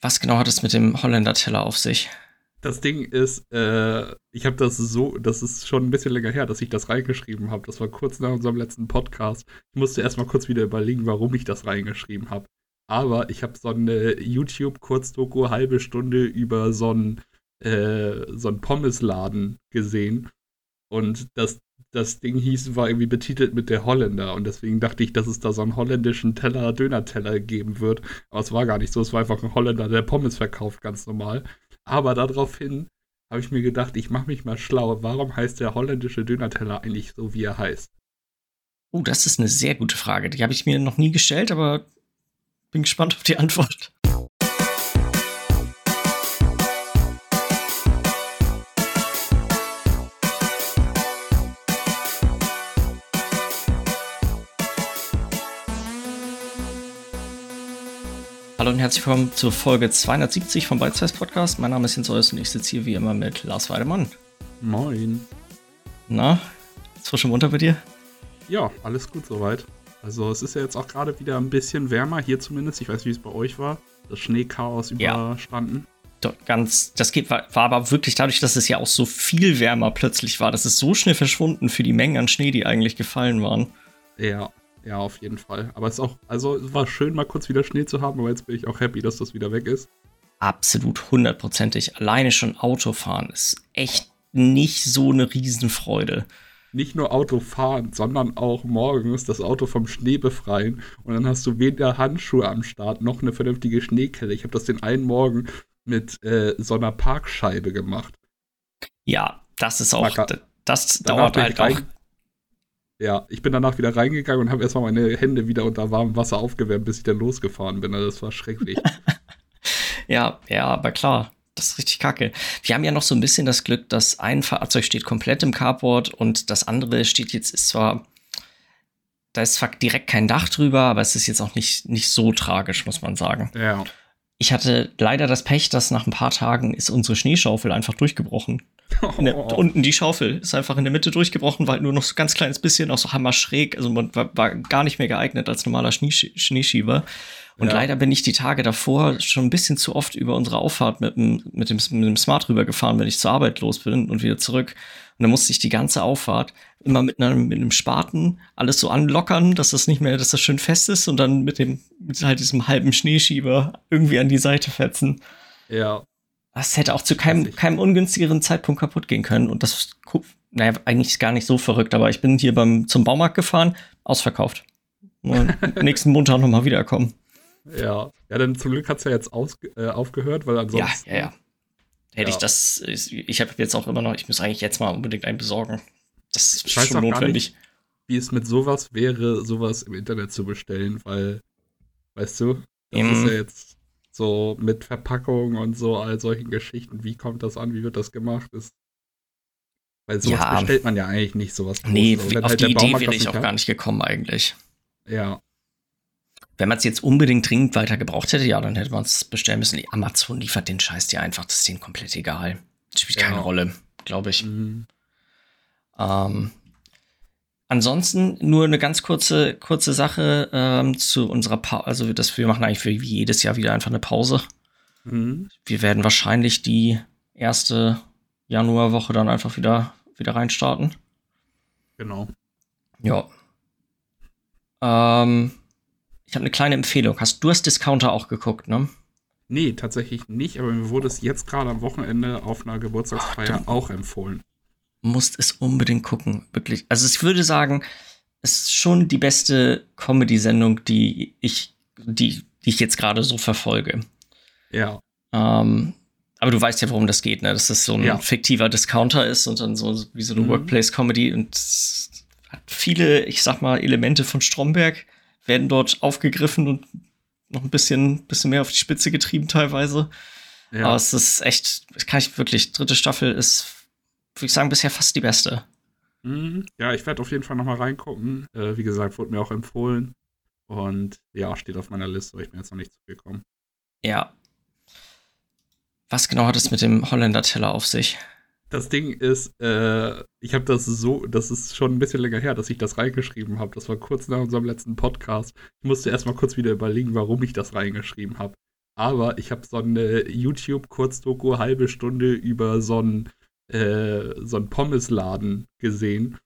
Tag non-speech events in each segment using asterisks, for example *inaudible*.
Was genau hat es mit dem Holländer-Teller auf sich? Das Ding ist, äh, ich habe das so, das ist schon ein bisschen länger her, dass ich das reingeschrieben habe. Das war kurz nach unserem letzten Podcast. Ich musste erstmal kurz wieder überlegen, warum ich das reingeschrieben habe. Aber ich habe so eine YouTube-Kurzdoku halbe Stunde über so einen äh, so einen Pommesladen gesehen. Und das, das Ding hieß, war irgendwie betitelt mit der Holländer. Und deswegen dachte ich, dass es da so einen holländischen Teller, Döner-Teller geben wird. Aber es war gar nicht so. Es war einfach ein Holländer, der Pommes verkauft, ganz normal. Aber daraufhin habe ich mir gedacht, ich mache mich mal schlau. Warum heißt der holländische Döner-Teller eigentlich so, wie er heißt? Oh, das ist eine sehr gute Frage. Die habe ich mir noch nie gestellt, aber bin gespannt auf die Antwort. Hallo und herzlich willkommen zur Folge 270 vom Bite Podcast. Mein Name ist Jens Eus und ich sitze hier wie immer mit Lars Weidemann. Moin. Na, ist frisch und munter bei dir? Ja, alles gut soweit. Also es ist ja jetzt auch gerade wieder ein bisschen wärmer, hier zumindest. Ich weiß, wie es bei euch war. Das Schneechaos überstanden. Ja. Ganz, das geht, war, war aber wirklich dadurch, dass es ja auch so viel wärmer plötzlich war. Das ist so schnell verschwunden für die Mengen an Schnee, die eigentlich gefallen waren. Ja, ja, auf jeden Fall. Aber es ist auch, also es war schön, mal kurz wieder Schnee zu haben, aber jetzt bin ich auch happy, dass das wieder weg ist. Absolut hundertprozentig. Alleine schon Autofahren ist echt nicht so eine Riesenfreude. Nicht nur Autofahren, sondern auch morgens das Auto vom Schnee befreien und dann hast du weder Handschuhe am Start noch eine vernünftige Schneekelle. Ich habe das den einen Morgen mit äh, so einer Parkscheibe gemacht. Ja, das ist auch, das dauert halt auch ja, ich bin danach wieder reingegangen und habe erstmal meine Hände wieder unter warmem Wasser aufgewärmt, bis ich dann losgefahren bin. Also das war schrecklich. *laughs* ja, ja, aber klar. Das ist richtig kacke. Wir haben ja noch so ein bisschen das Glück, dass ein Fahrzeug steht komplett im Carport und das andere steht jetzt, ist zwar, da ist zwar direkt kein Dach drüber, aber es ist jetzt auch nicht, nicht so tragisch, muss man sagen. Ja. Ich hatte leider das Pech, dass nach ein paar Tagen ist unsere Schneeschaufel einfach durchgebrochen. Der, unten die Schaufel ist einfach in der Mitte durchgebrochen, weil nur noch so ganz kleines bisschen, auch so hammerschräg. Also man war, war gar nicht mehr geeignet als normaler Schneeschieber. Und ja. leider bin ich die Tage davor schon ein bisschen zu oft über unsere Auffahrt mit dem, mit dem, mit dem Smart rübergefahren, wenn ich zur Arbeit los bin und wieder zurück. Und dann musste ich die ganze Auffahrt immer mit einem, mit einem Spaten alles so anlockern, dass das nicht mehr, dass das schön fest ist und dann mit dem, mit halt diesem halben Schneeschieber irgendwie an die Seite fetzen. Ja. Das hätte auch zu keinem, keinem ungünstigeren Zeitpunkt kaputt gehen können. Und das, naja, eigentlich gar nicht so verrückt, aber ich bin hier beim, zum Baumarkt gefahren, ausverkauft. *laughs* nächsten Montag nochmal wiederkommen. Ja, ja, dann zum Glück hat es ja jetzt aus, äh, aufgehört, weil ansonsten. Ja, ja, ja. Hätte ja. ich das, ich habe jetzt auch immer noch, ich muss eigentlich jetzt mal unbedingt einen besorgen. Das ist ich weiß schon notwendig. Nicht, wie es mit sowas wäre, sowas im Internet zu bestellen, weil, weißt du, das mm. ist ja jetzt so mit Verpackung und so, all solchen Geschichten. Wie kommt das an? Wie wird das gemacht? Ist, weil sowas ja. bestellt man ja eigentlich nicht, sowas. Nee, auf halt die Idee wäre ich auch gar nicht gekommen eigentlich. Ja. Wenn man es jetzt unbedingt dringend weiter gebraucht hätte, ja, dann hätte man es bestellen müssen. Amazon liefert den Scheiß dir einfach, das ist denen komplett egal. Das spielt ja. keine Rolle, glaube ich. Mhm. Ähm, ansonsten nur eine ganz kurze, kurze Sache ähm, zu unserer Pause. Also, das, wir machen eigentlich für jedes Jahr wieder einfach eine Pause. Mhm. Wir werden wahrscheinlich die erste Januarwoche dann einfach wieder, wieder reinstarten. Genau. Ja. Ähm, ich habe eine kleine Empfehlung. Hast du hast Discounter auch geguckt, ne? Nee, tatsächlich nicht, aber mir wurde es jetzt gerade am Wochenende auf einer Geburtstagsfeier Ach, auch empfohlen. Musst es unbedingt gucken, wirklich. Also ich würde sagen, es ist schon die beste Comedy-Sendung, die ich, die, die ich jetzt gerade so verfolge. Ja. Ähm, aber du weißt ja, worum das geht, ne? Dass das so ein ja. fiktiver Discounter ist und dann so wie so eine mhm. Workplace-Comedy und hat viele, ich sag mal, Elemente von Stromberg werden dort aufgegriffen und noch ein bisschen, bisschen mehr auf die Spitze getrieben teilweise. Ja. Aber es ist echt, kann ich wirklich, dritte Staffel ist, würde ich sagen, bisher fast die beste. Mhm. Ja, ich werde auf jeden Fall noch mal reingucken. Äh, wie gesagt, wurde mir auch empfohlen. Und ja, steht auf meiner Liste, aber ich bin jetzt noch nicht zugekommen. Ja. Was genau hat es mit dem Holländer-Teller auf sich? das Ding ist, äh, ich habe das so, das ist schon ein bisschen länger her, dass ich das reingeschrieben habe. Das war kurz nach unserem letzten Podcast. Ich musste erstmal kurz wieder überlegen, warum ich das reingeschrieben habe. aber ich habe so eine YouTube-Kurzdoku halbe Stunde über so einen, äh, so einen Pommesladen gesehen.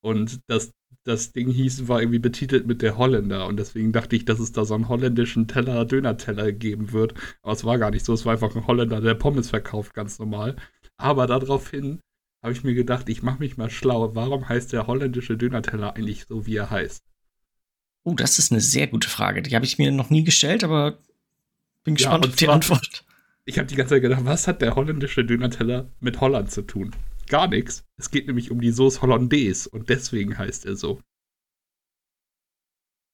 Und das, das Ding hieß, war irgendwie betitelt mit der Holländer. Und deswegen dachte ich, dass es da so einen holländischen Teller, Döner-Teller geben wird. Aber es war gar nicht so. Es war einfach ein Holländer, der Pommes verkauft, ganz normal. Aber daraufhin habe ich mir gedacht, ich mache mich mal schlau. Warum heißt der holländische Döner-Teller eigentlich so, wie er heißt? Oh, das ist eine sehr gute Frage. Die habe ich mir noch nie gestellt, aber bin gespannt ja, auf die Antwort. Ich habe die ganze Zeit gedacht, was hat der holländische Döner-Teller mit Holland zu tun? Gar nichts. Es geht nämlich um die Sauce Hollandaise und deswegen heißt er so.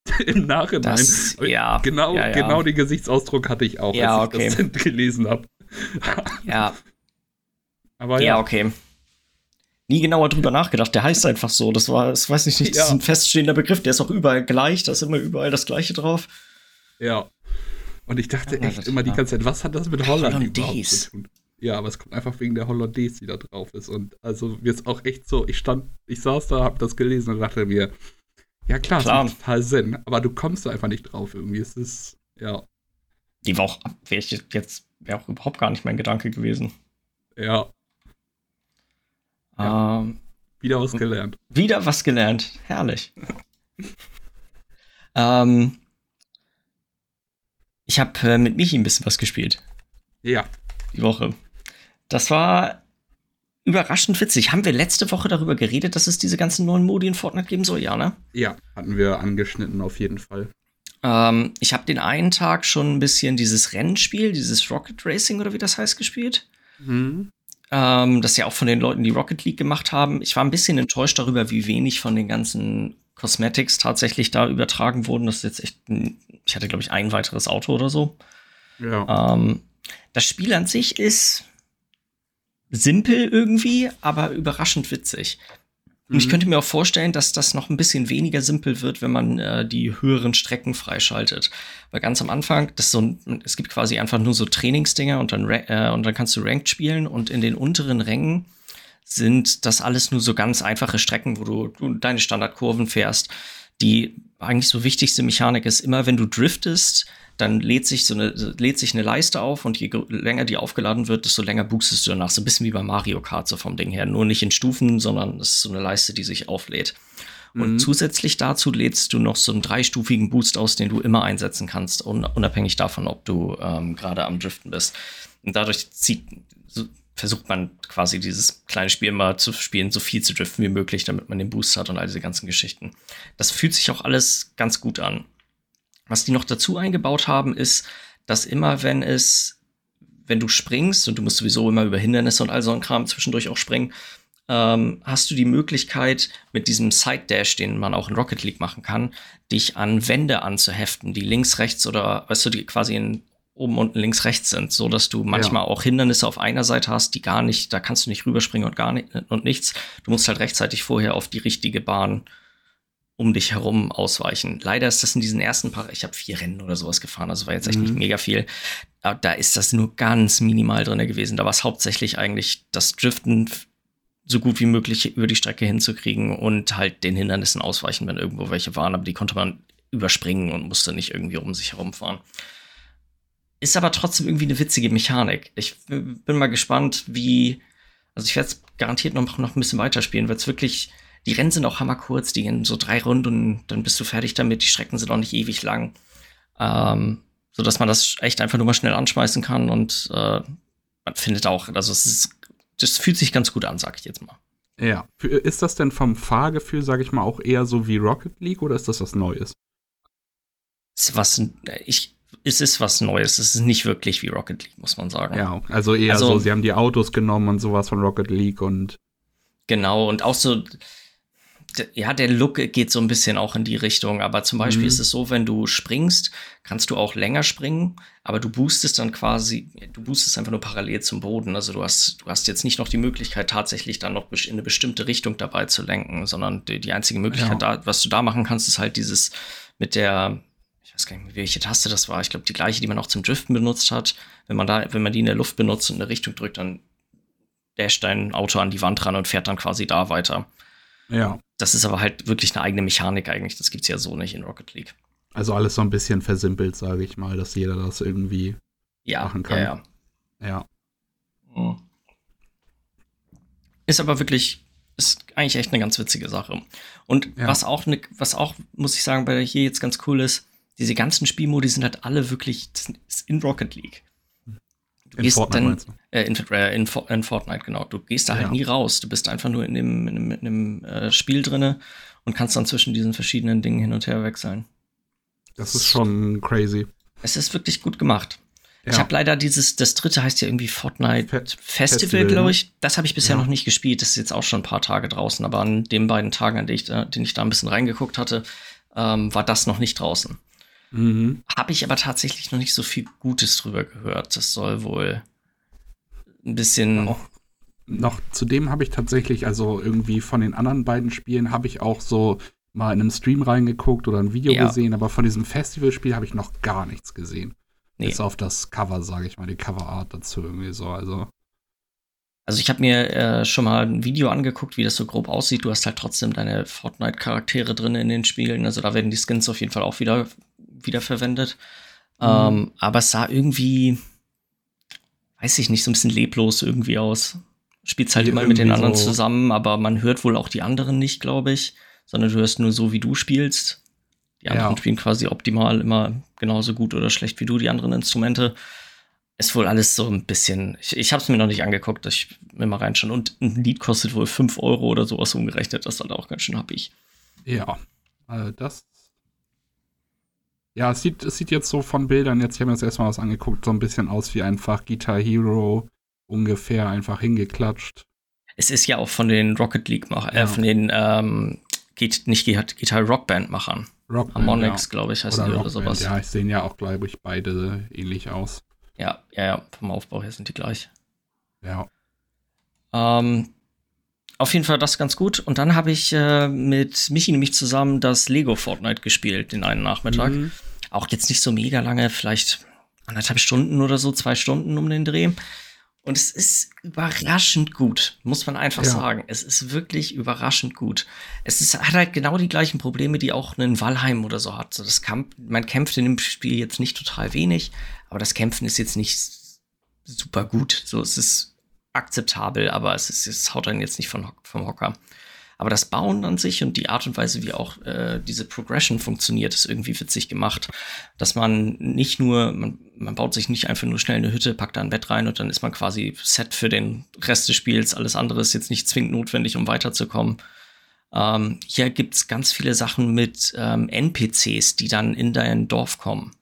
*laughs* Im Nachhinein. Das, ja, genau, ja, ja. genau den Gesichtsausdruck hatte ich auch, ja, als okay. ich das *laughs* gelesen habe. ja. *laughs* Aber ja, ja, okay. Nie genauer drüber nachgedacht. Der heißt einfach so. Das war, das weiß ich nicht, das ist ein feststehender Begriff. Der ist auch überall gleich. Da ist immer überall das Gleiche drauf. Ja. Und ich dachte echt immer die ganze Zeit, was hat das mit Holland Hollandaise. überhaupt zu tun? Ja, aber es kommt einfach wegen der Hollandaise, die da drauf ist. Und also mir ist auch echt so, ich stand, ich saß da, hab das gelesen und dachte mir, ja klar, Klar. das macht total Sinn, aber du kommst da einfach nicht drauf irgendwie. Es ist, ja, Die war auch, wäre ich jetzt, wäre auch überhaupt gar nicht mein Gedanke gewesen. ja, Ja. Ähm, wieder was gelernt. wieder was gelernt. Herrlich. *laughs* ähm, ich habe äh, mit Michi ein bisschen was gespielt. Ja, die Woche. Das war überraschend witzig. Haben wir letzte Woche darüber geredet, dass es diese ganzen neuen Modi in Fortnite geben soll? Ja, ne? ja, hatten wir angeschnitten auf jeden Fall. Ähm, ich habe den einen Tag schon ein bisschen dieses Rennspiel, dieses Rocket Racing oder wie das heißt, gespielt. Mhm. Ähm, das ja auch von den Leuten, die Rocket League gemacht haben. Ich war ein bisschen enttäuscht darüber, wie wenig von den ganzen Cosmetics tatsächlich da übertragen wurden. Das ist jetzt echt, ein, ich hatte glaube ich ein weiteres Auto oder so. Ja. Ähm, das Spiel an sich ist simpel irgendwie, aber überraschend witzig. Und ich Mhm. könnte mir auch vorstellen, dass das noch ein bisschen weniger simpel wird, wenn man äh, die höheren Strecken freischaltet. Weil ganz am Anfang, das ist so ein, es gibt quasi einfach nur so Trainingsdinger und dann, äh, und dann kannst du Ranked spielen und in den unteren Rängen sind das alles nur so ganz einfache Strecken, wo du, du deine Standardkurven fährst. Die eigentlich so wichtigste Mechanik ist immer, wenn du driftest, dann lädt sich so eine, lädt sich eine Leiste auf und je länger die aufgeladen wird, desto länger boostest du danach. So ein bisschen wie bei Mario Kart, so vom Ding her. Nur nicht in Stufen, sondern es ist so eine Leiste, die sich auflädt. Und Mhm. zusätzlich dazu lädst du noch so einen dreistufigen Boost aus, den du immer einsetzen kannst, un unabhängig davon, ob du ähm, gerade am Driften bist. Und dadurch zieht, versucht man quasi dieses kleine Spiel mal zu spielen, so viel zu driften wie möglich, damit man den Boost hat und all diese ganzen Geschichten. Das fühlt sich auch alles ganz gut an. Was die noch dazu eingebaut haben, ist, dass immer wenn es, wenn du springst und du musst sowieso immer über Hindernisse und all so ein Kram zwischendurch auch springen, ähm, hast du die Möglichkeit, mit diesem Side Dash, den man auch in Rocket League machen kann, dich an Wände anzuheften, die links, rechts oder, weißt du, die quasi in oben, unten, links, rechts sind, so dass du manchmal auch Hindernisse auf einer Seite hast, die gar nicht, da kannst du nicht rüberspringen und gar nicht und nichts. Du musst halt rechtzeitig vorher auf die richtige Bahn um dich herum ausweichen. Leider ist das in diesen ersten paar, ich habe vier Rennen oder sowas gefahren, also war jetzt echt Mhm. nicht mega viel. Aber da ist das nur ganz minimal drin gewesen. Da war es hauptsächlich eigentlich das Driften so gut wie möglich über die Strecke hinzukriegen und halt den Hindernissen ausweichen, wenn irgendwo welche waren. Aber die konnte man überspringen und musste nicht irgendwie um sich herumfahren. Ist aber trotzdem irgendwie eine witzige Mechanik. Ich bin mal gespannt, wie. Also ich werde es garantiert noch, noch ein bisschen weiterspielen, weil es wirklich. Die Rennen sind auch hammerkurz, die gehen so drei Runden, dann bist du fertig damit. Die Strecken sind auch nicht ewig lang. Ähm, so dass man das echt einfach nur mal schnell anschmeißen kann und äh, man findet auch, also es ist, das fühlt sich ganz gut an, sag ich jetzt mal. Ja. Ist das denn vom Fahrgefühl, sage ich mal, auch eher so wie Rocket League oder ist das was Neues? Was, ich, es ist was Neues. Es ist nicht wirklich wie Rocket League, muss man sagen. Ja, also eher Also- so, sie haben die Autos genommen und sowas von Rocket League und Genau, und auch so, ja, der Look geht so ein bisschen auch in die Richtung, aber zum Beispiel Mhm. ist es so, wenn du springst, kannst du auch länger springen, aber du boostest dann quasi, du boostest einfach nur parallel zum Boden. Also du hast, du hast jetzt nicht noch die Möglichkeit, tatsächlich dann noch in eine bestimmte Richtung dabei zu lenken, sondern die, die einzige Möglichkeit, da, was du da machen kannst, ist halt dieses mit der, ich weiß gar nicht welche Taste das war. Ich glaube, die gleiche, die man auch zum Driften benutzt hat. Wenn man da, wenn man die in der Luft benutzt und in eine Richtung drückt, dann dasht dein Auto an die Wand ran und fährt dann quasi da weiter. ja. Das ist aber halt wirklich eine eigene Mechanik eigentlich. Das gibt's ja so nicht in Rocket League. Also alles so ein bisschen versimpelt, sage ich mal, dass jeder das irgendwie ja, machen kann. Ja, ja. ja. Mhm. Ist aber wirklich, ist eigentlich echt eine ganz witzige Sache. Und ja. was auch, ne, was auch, muss ich sagen, bei hier jetzt ganz cool ist, diese ganzen Spielmodi sind halt alle wirklich in Rocket League. Du in gehst Fortnite dann, äh, in, äh, in, in, Fortnite, genau. Du gehst da halt ja. nie raus. Du bist einfach nur in dem, in dem, in dem äh, Spiel drinne und kannst dann zwischen diesen verschiedenen Dingen hin und her wechseln. Das ist schon crazy. Es ist wirklich gut gemacht. Ja. Ich habe leider dieses, das dritte heißt ja irgendwie Fortnite Fe Festival, Festival glaube ne? ich. Das habe ich bisher ja. noch nicht gespielt. Das ist jetzt auch schon ein paar Tage draußen. Aber an den beiden Tagen, an denen ich da, den ich da ein bisschen reingeguckt hatte, ähm, war das noch nicht draußen. Mhm. Habe ich aber tatsächlich noch nicht so viel Gutes drüber gehört. Das soll wohl ein bisschen. Auch noch zu dem habe ich tatsächlich, also irgendwie von den anderen beiden Spielen habe ich auch so mal in einem Stream reingeguckt oder ein Video ja. gesehen, aber von diesem Festivalspiel habe ich noch gar nichts gesehen. Nee. Bis auf das Cover, sage ich mal, die Coverart dazu irgendwie so. Also, also ich habe mir äh, schon mal ein Video angeguckt, wie das so grob aussieht. Du hast halt trotzdem deine Fortnite-Charaktere drin in den Spielen. Also da werden die Skins auf jeden Fall auch wieder, wieder verwendet. Mhm. Ähm, aber es sah irgendwie, weiß ich nicht, so ein bisschen leblos irgendwie aus. Spielst halt immer mit den anderen so zusammen, aber man hört wohl auch die anderen nicht, glaube ich. Sondern du hörst nur so, wie du spielst. Die anderen ja. spielen quasi optimal immer genauso gut oder schlecht wie du, die anderen Instrumente. Ist wohl alles so ein bisschen. Ich, ich habe es mir noch nicht angeguckt, ich will mal reinschauen. Und ein Lied kostet wohl 5 Euro oder sowas umgerechnet. Das ist halt auch ganz schön happig. Ja, also das. Ja, es sieht, es sieht jetzt so von Bildern, jetzt haben wir uns erstmal was angeguckt, so ein bisschen aus wie einfach Guitar Hero ungefähr einfach hingeklatscht. Es ist ja auch von den Rocket League, mach, äh, ja. von den ähm, geht nicht Guitar Rockband Machern. Rockband, Harmonix, ja. glaube ich, heißt oder die oder sowas. Ja, ich sehen ja auch, glaube ich, beide ähnlich aus. Ja, ja, ja, vom Aufbau her sind die gleich. Ja. Ähm, auf jeden Fall das ganz gut. Und dann habe ich äh, mit Michi nämlich zusammen das Lego Fortnite gespielt, den einen Nachmittag. Mhm. Auch jetzt nicht so mega lange, vielleicht anderthalb Stunden oder so, zwei Stunden um den Dreh. Und es ist überraschend gut, muss man einfach ja. sagen. Es ist wirklich überraschend gut. Es ist, hat halt genau die gleichen Probleme, die auch ein Valheim oder so hat. So das Kamp man kämpft in dem Spiel jetzt nicht total wenig, aber das Kämpfen ist jetzt nicht super gut. So, es ist akzeptabel, aber es, ist, es haut einen jetzt nicht von, vom Hocker. Aber das Bauen an sich und die Art und Weise, wie auch äh, diese Progression funktioniert, ist irgendwie witzig gemacht. Dass man nicht nur, man, man baut sich nicht einfach nur schnell eine Hütte, packt da ein Bett rein und dann ist man quasi set für den Rest des Spiels. Alles andere ist jetzt nicht zwingend notwendig, um weiterzukommen. Ähm, hier gibt's ganz viele Sachen mit ähm, NPCs, die dann in dein Dorf kommen.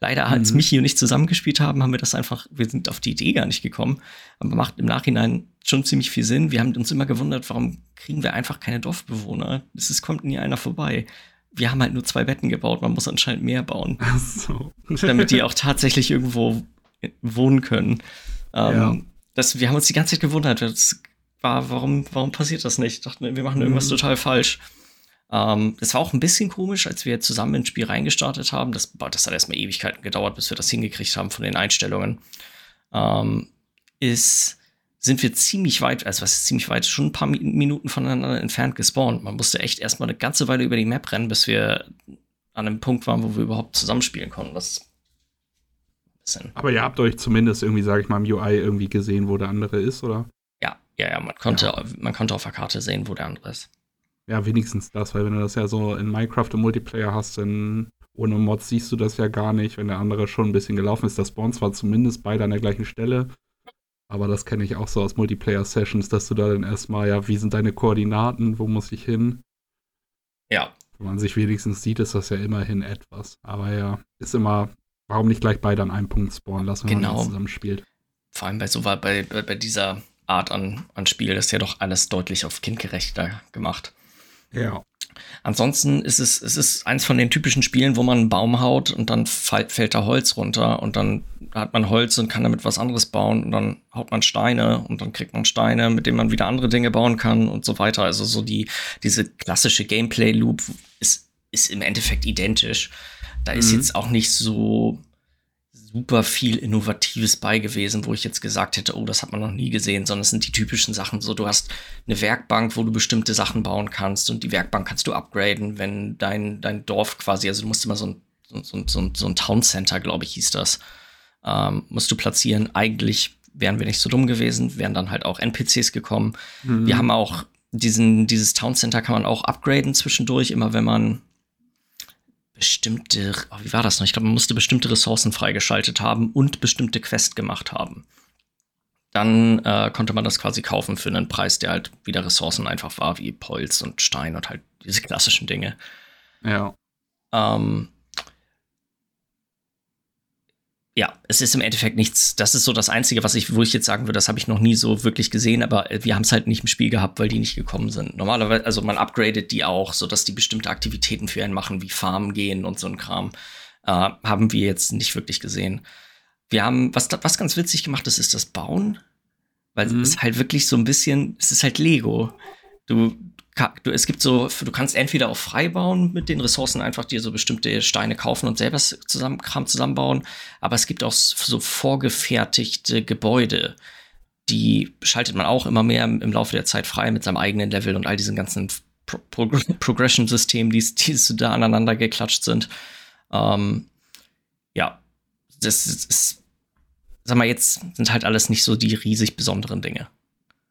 Leider, als mhm. Michi und ich zusammengespielt haben, haben wir das einfach, wir sind auf die Idee gar nicht gekommen. Aber macht im Nachhinein schon ziemlich viel Sinn. Wir haben uns immer gewundert, warum kriegen wir einfach keine Dorfbewohner? Es kommt nie einer vorbei. Wir haben halt nur zwei Betten gebaut, man muss anscheinend mehr bauen. *laughs* Ach so. damit die auch tatsächlich irgendwo wohnen können. Ähm, ja. das, wir haben uns die ganze Zeit gewundert. Das war, warum, warum passiert das nicht? Dachten, wir machen irgendwas mhm. total falsch. Ähm, das war auch ein bisschen komisch, als wir zusammen ins Spiel reingestartet haben. Das, das hat erstmal Ewigkeiten gedauert, bis wir das hingekriegt haben von den Einstellungen. Ähm, ist, sind wir ziemlich weit, also was ist ziemlich weit, schon ein paar Minuten voneinander entfernt gespawnt. Man musste echt erstmal eine ganze Weile über die Map rennen, bis wir an einem Punkt waren, wo wir überhaupt zusammenspielen konnten. Das Aber ihr habt euch zumindest irgendwie, sage ich mal, im UI irgendwie gesehen, wo der andere ist, oder? Ja, ja, ja, man konnte, ja. man konnte auf der Karte sehen, wo der andere ist. Ja, wenigstens das, weil wenn du das ja so in Minecraft im Multiplayer hast, dann ohne Mods siehst du das ja gar nicht. Wenn der andere schon ein bisschen gelaufen ist, das spawnt zwar zumindest beide an der gleichen Stelle, aber das kenne ich auch so aus Multiplayer-Sessions, dass du da dann erstmal, ja, wie sind deine Koordinaten, wo muss ich hin? Ja. Wenn man sich wenigstens sieht, ist das ja immerhin etwas. Aber ja, ist immer, warum nicht gleich beide an einem Punkt spawnen lassen, wenn genau. man zusammen spielt? Vor allem bei so bei, bei, bei dieser Art an, an Spiel, das ist ja doch alles deutlich auf kindgerechter gemacht. Ja. Ansonsten ist es, es ist eins von den typischen Spielen, wo man einen Baum haut und dann fällt da Holz runter und dann hat man Holz und kann damit was anderes bauen und dann haut man Steine und dann kriegt man Steine, mit denen man wieder andere Dinge bauen kann und so weiter. Also so die, diese klassische Gameplay-Loop ist, ist im Endeffekt identisch. Da mhm. ist jetzt auch nicht so super viel Innovatives bei gewesen, wo ich jetzt gesagt hätte, oh, das hat man noch nie gesehen, sondern es sind die typischen Sachen. So, du hast eine Werkbank, wo du bestimmte Sachen bauen kannst und die Werkbank kannst du upgraden, wenn dein, dein Dorf quasi, also du musst immer so ein, so, so, so, so ein Town Center, glaube ich, hieß das. ähm, musst du platzieren. Eigentlich wären wir nicht so dumm gewesen, wären dann halt auch NPCs gekommen. Mhm. Wir haben auch diesen, dieses Town Center kann man auch upgraden zwischendurch, immer wenn man bestimmte, oh, wie war das noch? Ich glaube, man musste bestimmte Ressourcen freigeschaltet haben und bestimmte Quests gemacht haben. Dann äh, konnte man das quasi kaufen für einen Preis, der halt wieder Ressourcen einfach war, wie Holz und Stein und halt diese klassischen Dinge. Ja. Ähm, ja, es ist im Endeffekt nichts. Das ist so das Einzige, was ich, wo ich jetzt sagen würde, das habe ich noch nie so wirklich gesehen, aber wir haben es halt nicht im Spiel gehabt, weil die nicht gekommen sind. Normalerweise, also man upgradet die auch, sodass die bestimmte Aktivitäten für einen machen, wie Farmen gehen und so ein Kram. Äh, haben wir jetzt nicht wirklich gesehen. Wir haben, was, was ganz witzig gemacht ist, ist das Bauen. Weil mhm. es ist halt wirklich so ein bisschen, es ist halt Lego. Du, du, es gibt so, du kannst entweder auch frei bauen mit den Ressourcen, einfach dir so bestimmte Steine kaufen und selber zusammen, Kram zusammenbauen. Aber es gibt auch so vorgefertigte Gebäude. Die schaltet man auch immer mehr im, Laufe der Zeit frei mit seinem eigenen Level und all diesen ganzen Pro Pro *laughs* Progression-Systemen, die, die so da aneinander geklatscht sind. Ähm, ja, das ist, sag mal, jetzt sind halt alles nicht so die riesig besonderen Dinge.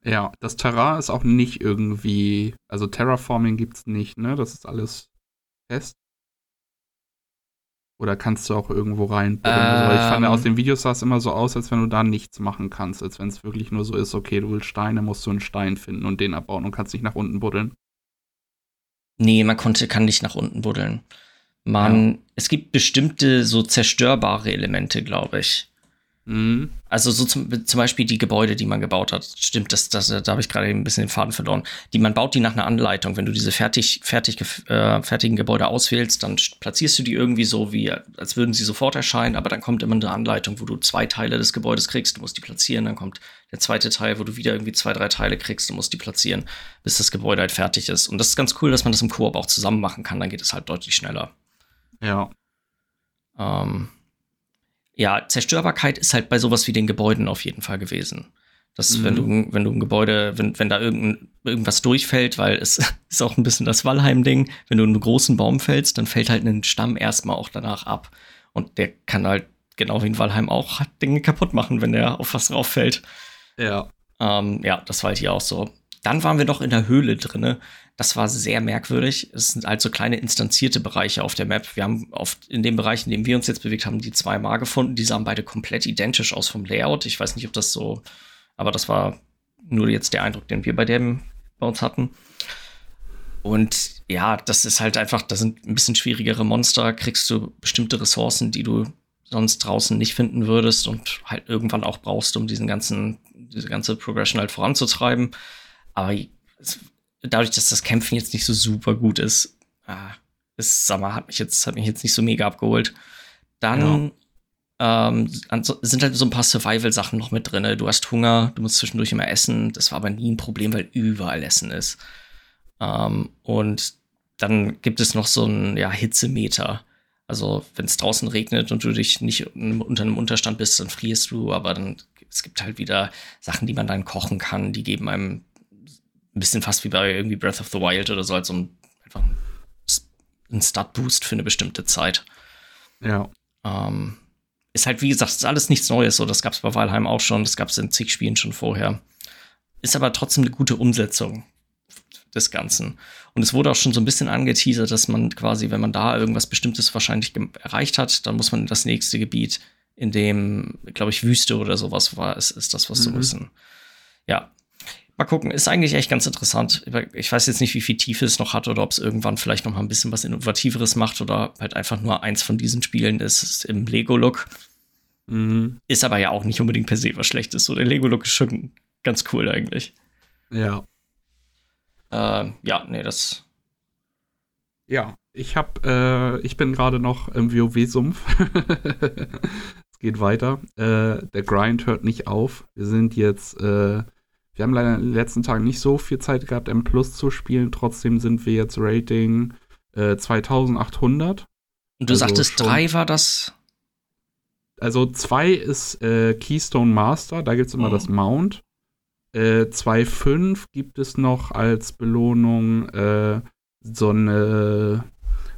Ja, das Terrain ist auch nicht irgendwie, also Terraforming gibt's nicht, ne? Das ist alles fest. Oder kannst du auch irgendwo rein? Ähm, ich fand, aus den Videos sah es immer so aus, als wenn du da nichts machen kannst. Als wenn es wirklich nur so ist, okay, du willst Steine, musst du einen Stein finden und den abbauen und kannst nicht nach unten buddeln. Nee, man konnte, kann nicht nach unten buddeln. Man, ja. es gibt bestimmte so zerstörbare Elemente, glaube ich. Mhm. Also so zum, zum, Beispiel die Gebäude, die man gebaut hat. Stimmt, das, das, da habe ich gerade ein bisschen den Faden verloren. Die, man baut die nach einer Anleitung. Wenn du diese fertig, fertig, äh, fertigen Gebäude auswählst, dann platzierst du die irgendwie so, wie als würden sie sofort erscheinen, aber dann kommt immer eine Anleitung, wo du zwei Teile des Gebäudes kriegst, du musst die platzieren, dann kommt der zweite Teil, wo du wieder irgendwie zwei, drei Teile kriegst, du musst die platzieren, bis das Gebäude halt fertig ist. Und das ist ganz cool, dass man das im Koop auch zusammen machen kann, dann geht es halt deutlich schneller. Ja. Ähm, ja, Zerstörbarkeit ist halt bei sowas wie den Gebäuden auf jeden Fall gewesen. Dass, mhm. wenn du, wenn du ein Gebäude, wenn, wenn da irgend, irgendwas durchfällt, weil es *laughs* ist auch ein bisschen das Wallheim-Ding, wenn du einen großen Baum fällst, dann fällt halt ein Stamm erstmal auch danach ab. Und der kann halt, genau wie in Wallheim, auch Dinge kaputt machen, wenn der auf was drauf fällt. Ja. Ähm, ja, das war halt hier auch so. Dann waren wir noch in der Höhle drinne. Das war sehr merkwürdig. Es sind halt so kleine instanzierte Bereiche auf der Map. Wir haben oft in dem Bereich, in dem wir uns jetzt bewegt haben, die zweimal gefunden. Die sahen beide komplett identisch aus vom Layout. Ich weiß nicht, ob das so, aber das war nur jetzt der Eindruck, den wir bei dem bei uns hatten. Und ja, das ist halt einfach, da sind ein bisschen schwierigere Monster, kriegst du bestimmte Ressourcen, die du sonst draußen nicht finden würdest und halt irgendwann auch brauchst, um diesen ganzen, diese ganze Progression halt voranzutreiben. Aber es dadurch, dass das Kämpfen jetzt nicht so super gut ist, ah, ist, sag mal, hat mich jetzt, hat mich jetzt nicht so mega abgeholt. Dann ja. ähm, sind halt so ein paar Survival-Sachen noch mit drin. Du hast Hunger, du musst zwischendurch immer essen. Das war aber nie ein Problem, weil überall Essen ist. Ähm, und dann gibt es noch so ein ja, Hitzemeter. Also, wenn es draußen regnet und du dich nicht unter einem Unterstand bist, dann frierst du, aber dann es gibt halt wieder Sachen, die man dann kochen kann, die geben einem ein bisschen fast wie bei irgendwie Breath of the Wild oder so, halt so ein, einfach ein Start-Boost für eine bestimmte Zeit. Ja. Ähm, ist halt, wie gesagt, ist alles nichts Neues. So, das gab es bei Valheim auch schon, das gab es in zig Spielen schon vorher. Ist aber trotzdem eine gute Umsetzung des Ganzen. Und es wurde auch schon so ein bisschen angeteasert, dass man quasi, wenn man da irgendwas Bestimmtes wahrscheinlich erreicht hat, dann muss man in das nächste Gebiet, in dem, glaube ich, Wüste oder sowas war, ist, ist das, was mhm. zu müssen. Ja, Mal gucken, ist eigentlich echt ganz interessant. Ich weiß jetzt nicht, wie viel Tiefe es noch hat oder ob es irgendwann vielleicht noch mal ein bisschen was Innovativeres macht oder halt einfach nur eins von diesen Spielen ist im Lego-Look. Mhm. Ist aber ja auch nicht unbedingt per se was Schlechtes. So, der Lego-Look ist schon ganz cool eigentlich. Ja. Äh, ja, nee, das. Ja, ich hab, äh, ich bin gerade noch im WoW-Sumpf. *laughs* es geht weiter. Äh, der Grind hört nicht auf. Wir sind jetzt äh, wir haben leider in den letzten Tagen nicht so viel Zeit gehabt, M Plus zu spielen. Trotzdem sind wir jetzt Rating äh, 2800. Und du also sagtest, 3 war das? Also 2 ist äh, Keystone Master, da gibt es immer oh. das Mount. 2.5 äh, gibt es noch als Belohnung äh, so eine,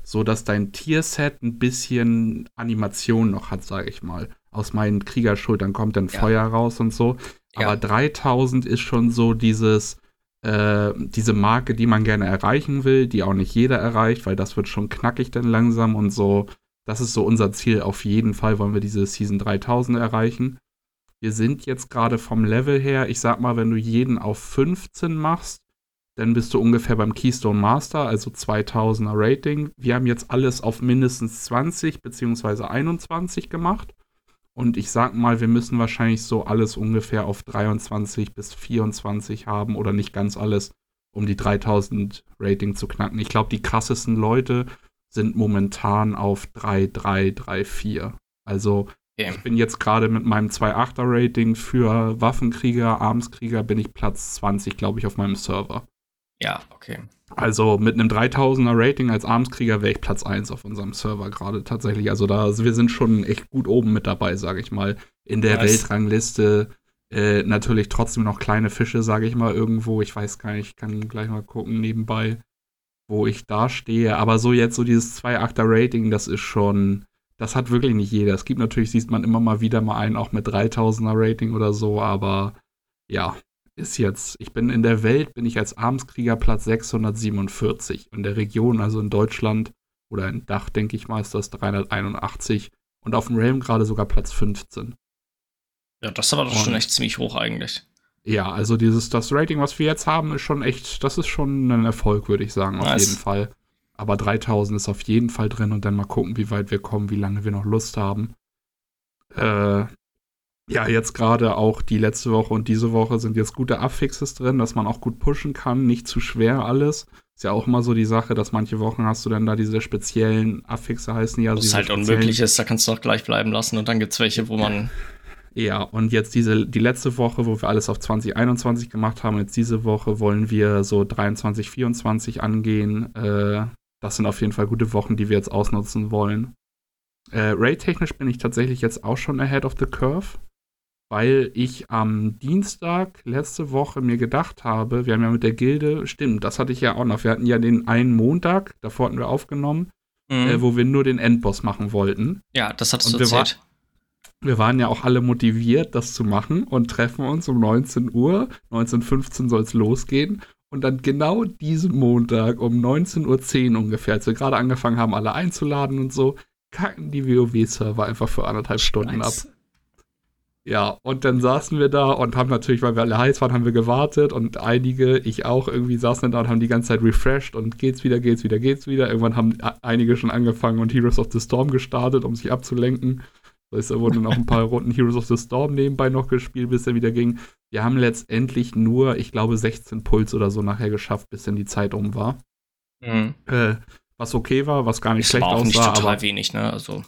so dass dein Tierset ein bisschen Animation noch hat, sage ich mal. aus meinen Kriegerschultern kommt dann ja. Feuer raus und so. Aber ja. 3000 ist schon so dieses, äh, diese Marke, die man gerne erreichen will, die auch nicht jeder erreicht, weil das wird schon knackig dann langsam und so. Das ist so unser Ziel. Auf jeden Fall wollen wir diese Season 3000 erreichen. Wir sind jetzt gerade vom Level her, ich sag mal, wenn du jeden auf 15 machst, dann bist du ungefähr beim Keystone Master, also 2000er Rating. Wir haben jetzt alles auf mindestens 20 bzw. 21 gemacht. Und ich sag mal, wir müssen wahrscheinlich so alles ungefähr auf 23 bis 24 haben oder nicht ganz alles, um die 3000 Rating zu knacken. Ich glaube, die krassesten Leute sind momentan auf 3, 3, 3, 4. Also okay. ich bin jetzt gerade mit meinem 2,8er Rating für Waffenkrieger, Armskrieger bin ich Platz 20, glaube ich, auf meinem Server. Ja, okay. Also mit einem 3000er Rating als Armskrieger wäre ich Platz 1 auf unserem Server gerade tatsächlich. Also da, wir sind schon echt gut oben mit dabei, sage ich mal. In der nice. Weltrangliste äh, natürlich trotzdem noch kleine Fische, sage ich mal, irgendwo. Ich weiß gar nicht, ich kann gleich mal gucken nebenbei, wo ich da stehe. Aber so jetzt so dieses 2,8er Rating, das ist schon, das hat wirklich nicht jeder. Es gibt natürlich, sieht man immer mal wieder mal einen, auch mit 3000er Rating oder so, aber ja, ist jetzt, ich bin in der Welt, bin ich als Armskrieger Platz 647. In der Region, also in Deutschland oder in Dach, denke ich mal, ist das 381. Und auf dem Realm gerade sogar Platz 15. Ja, das ist aber doch schon echt ziemlich hoch eigentlich. Ja, also dieses, das Rating, was wir jetzt haben, ist schon echt, das ist schon ein Erfolg, würde ich sagen, auf nice. jeden Fall. Aber 3000 ist auf jeden Fall drin und dann mal gucken, wie weit wir kommen, wie lange wir noch Lust haben. Äh, ja, jetzt gerade auch die letzte Woche und diese Woche sind jetzt gute Affixes drin, dass man auch gut pushen kann, nicht zu schwer alles. Ist ja auch immer so die Sache, dass manche Wochen hast du dann da diese speziellen Affixe heißen ja. Was also halt unmöglich ist, da kannst du auch gleich bleiben lassen und dann gibt es welche, wo man. Ja, und jetzt diese, die letzte Woche, wo wir alles auf 2021 gemacht haben, jetzt diese Woche wollen wir so 23, 24 angehen. Äh, das sind auf jeden Fall gute Wochen, die wir jetzt ausnutzen wollen. Äh, Ray-technisch bin ich tatsächlich jetzt auch schon ahead of the curve weil ich am Dienstag letzte Woche mir gedacht habe, wir haben ja mit der Gilde, stimmt, das hatte ich ja auch noch. Wir hatten ja den einen Montag, davor hatten wir aufgenommen, mhm. äh, wo wir nur den Endboss machen wollten. Ja, das hattest du erzählt. War, wir waren ja auch alle motiviert, das zu machen und treffen uns um 19 Uhr. 19.15 soll es losgehen. Und dann genau diesen Montag um 19.10 Uhr ungefähr, als wir gerade angefangen haben, alle einzuladen und so, kacken die WoW-Server einfach für anderthalb Stunden ab. Ja, und dann saßen wir da und haben natürlich, weil wir alle heiß waren, haben wir gewartet und einige, ich auch, irgendwie saßen dann da und haben die ganze Zeit refreshed und geht's wieder, geht's wieder, geht's wieder. Irgendwann haben einige schon angefangen und Heroes of the Storm gestartet, um sich abzulenken. Das heißt, da wurden dann auch ein paar *laughs* Runden Heroes of the Storm nebenbei noch gespielt, bis er wieder ging. Wir haben letztendlich nur, ich glaube, 16 Puls oder so nachher geschafft, bis dann die Zeit um war. Mhm. Äh, was okay war, was gar nicht das schlecht war auch aussah. Nicht total aber wenig, ne? Also.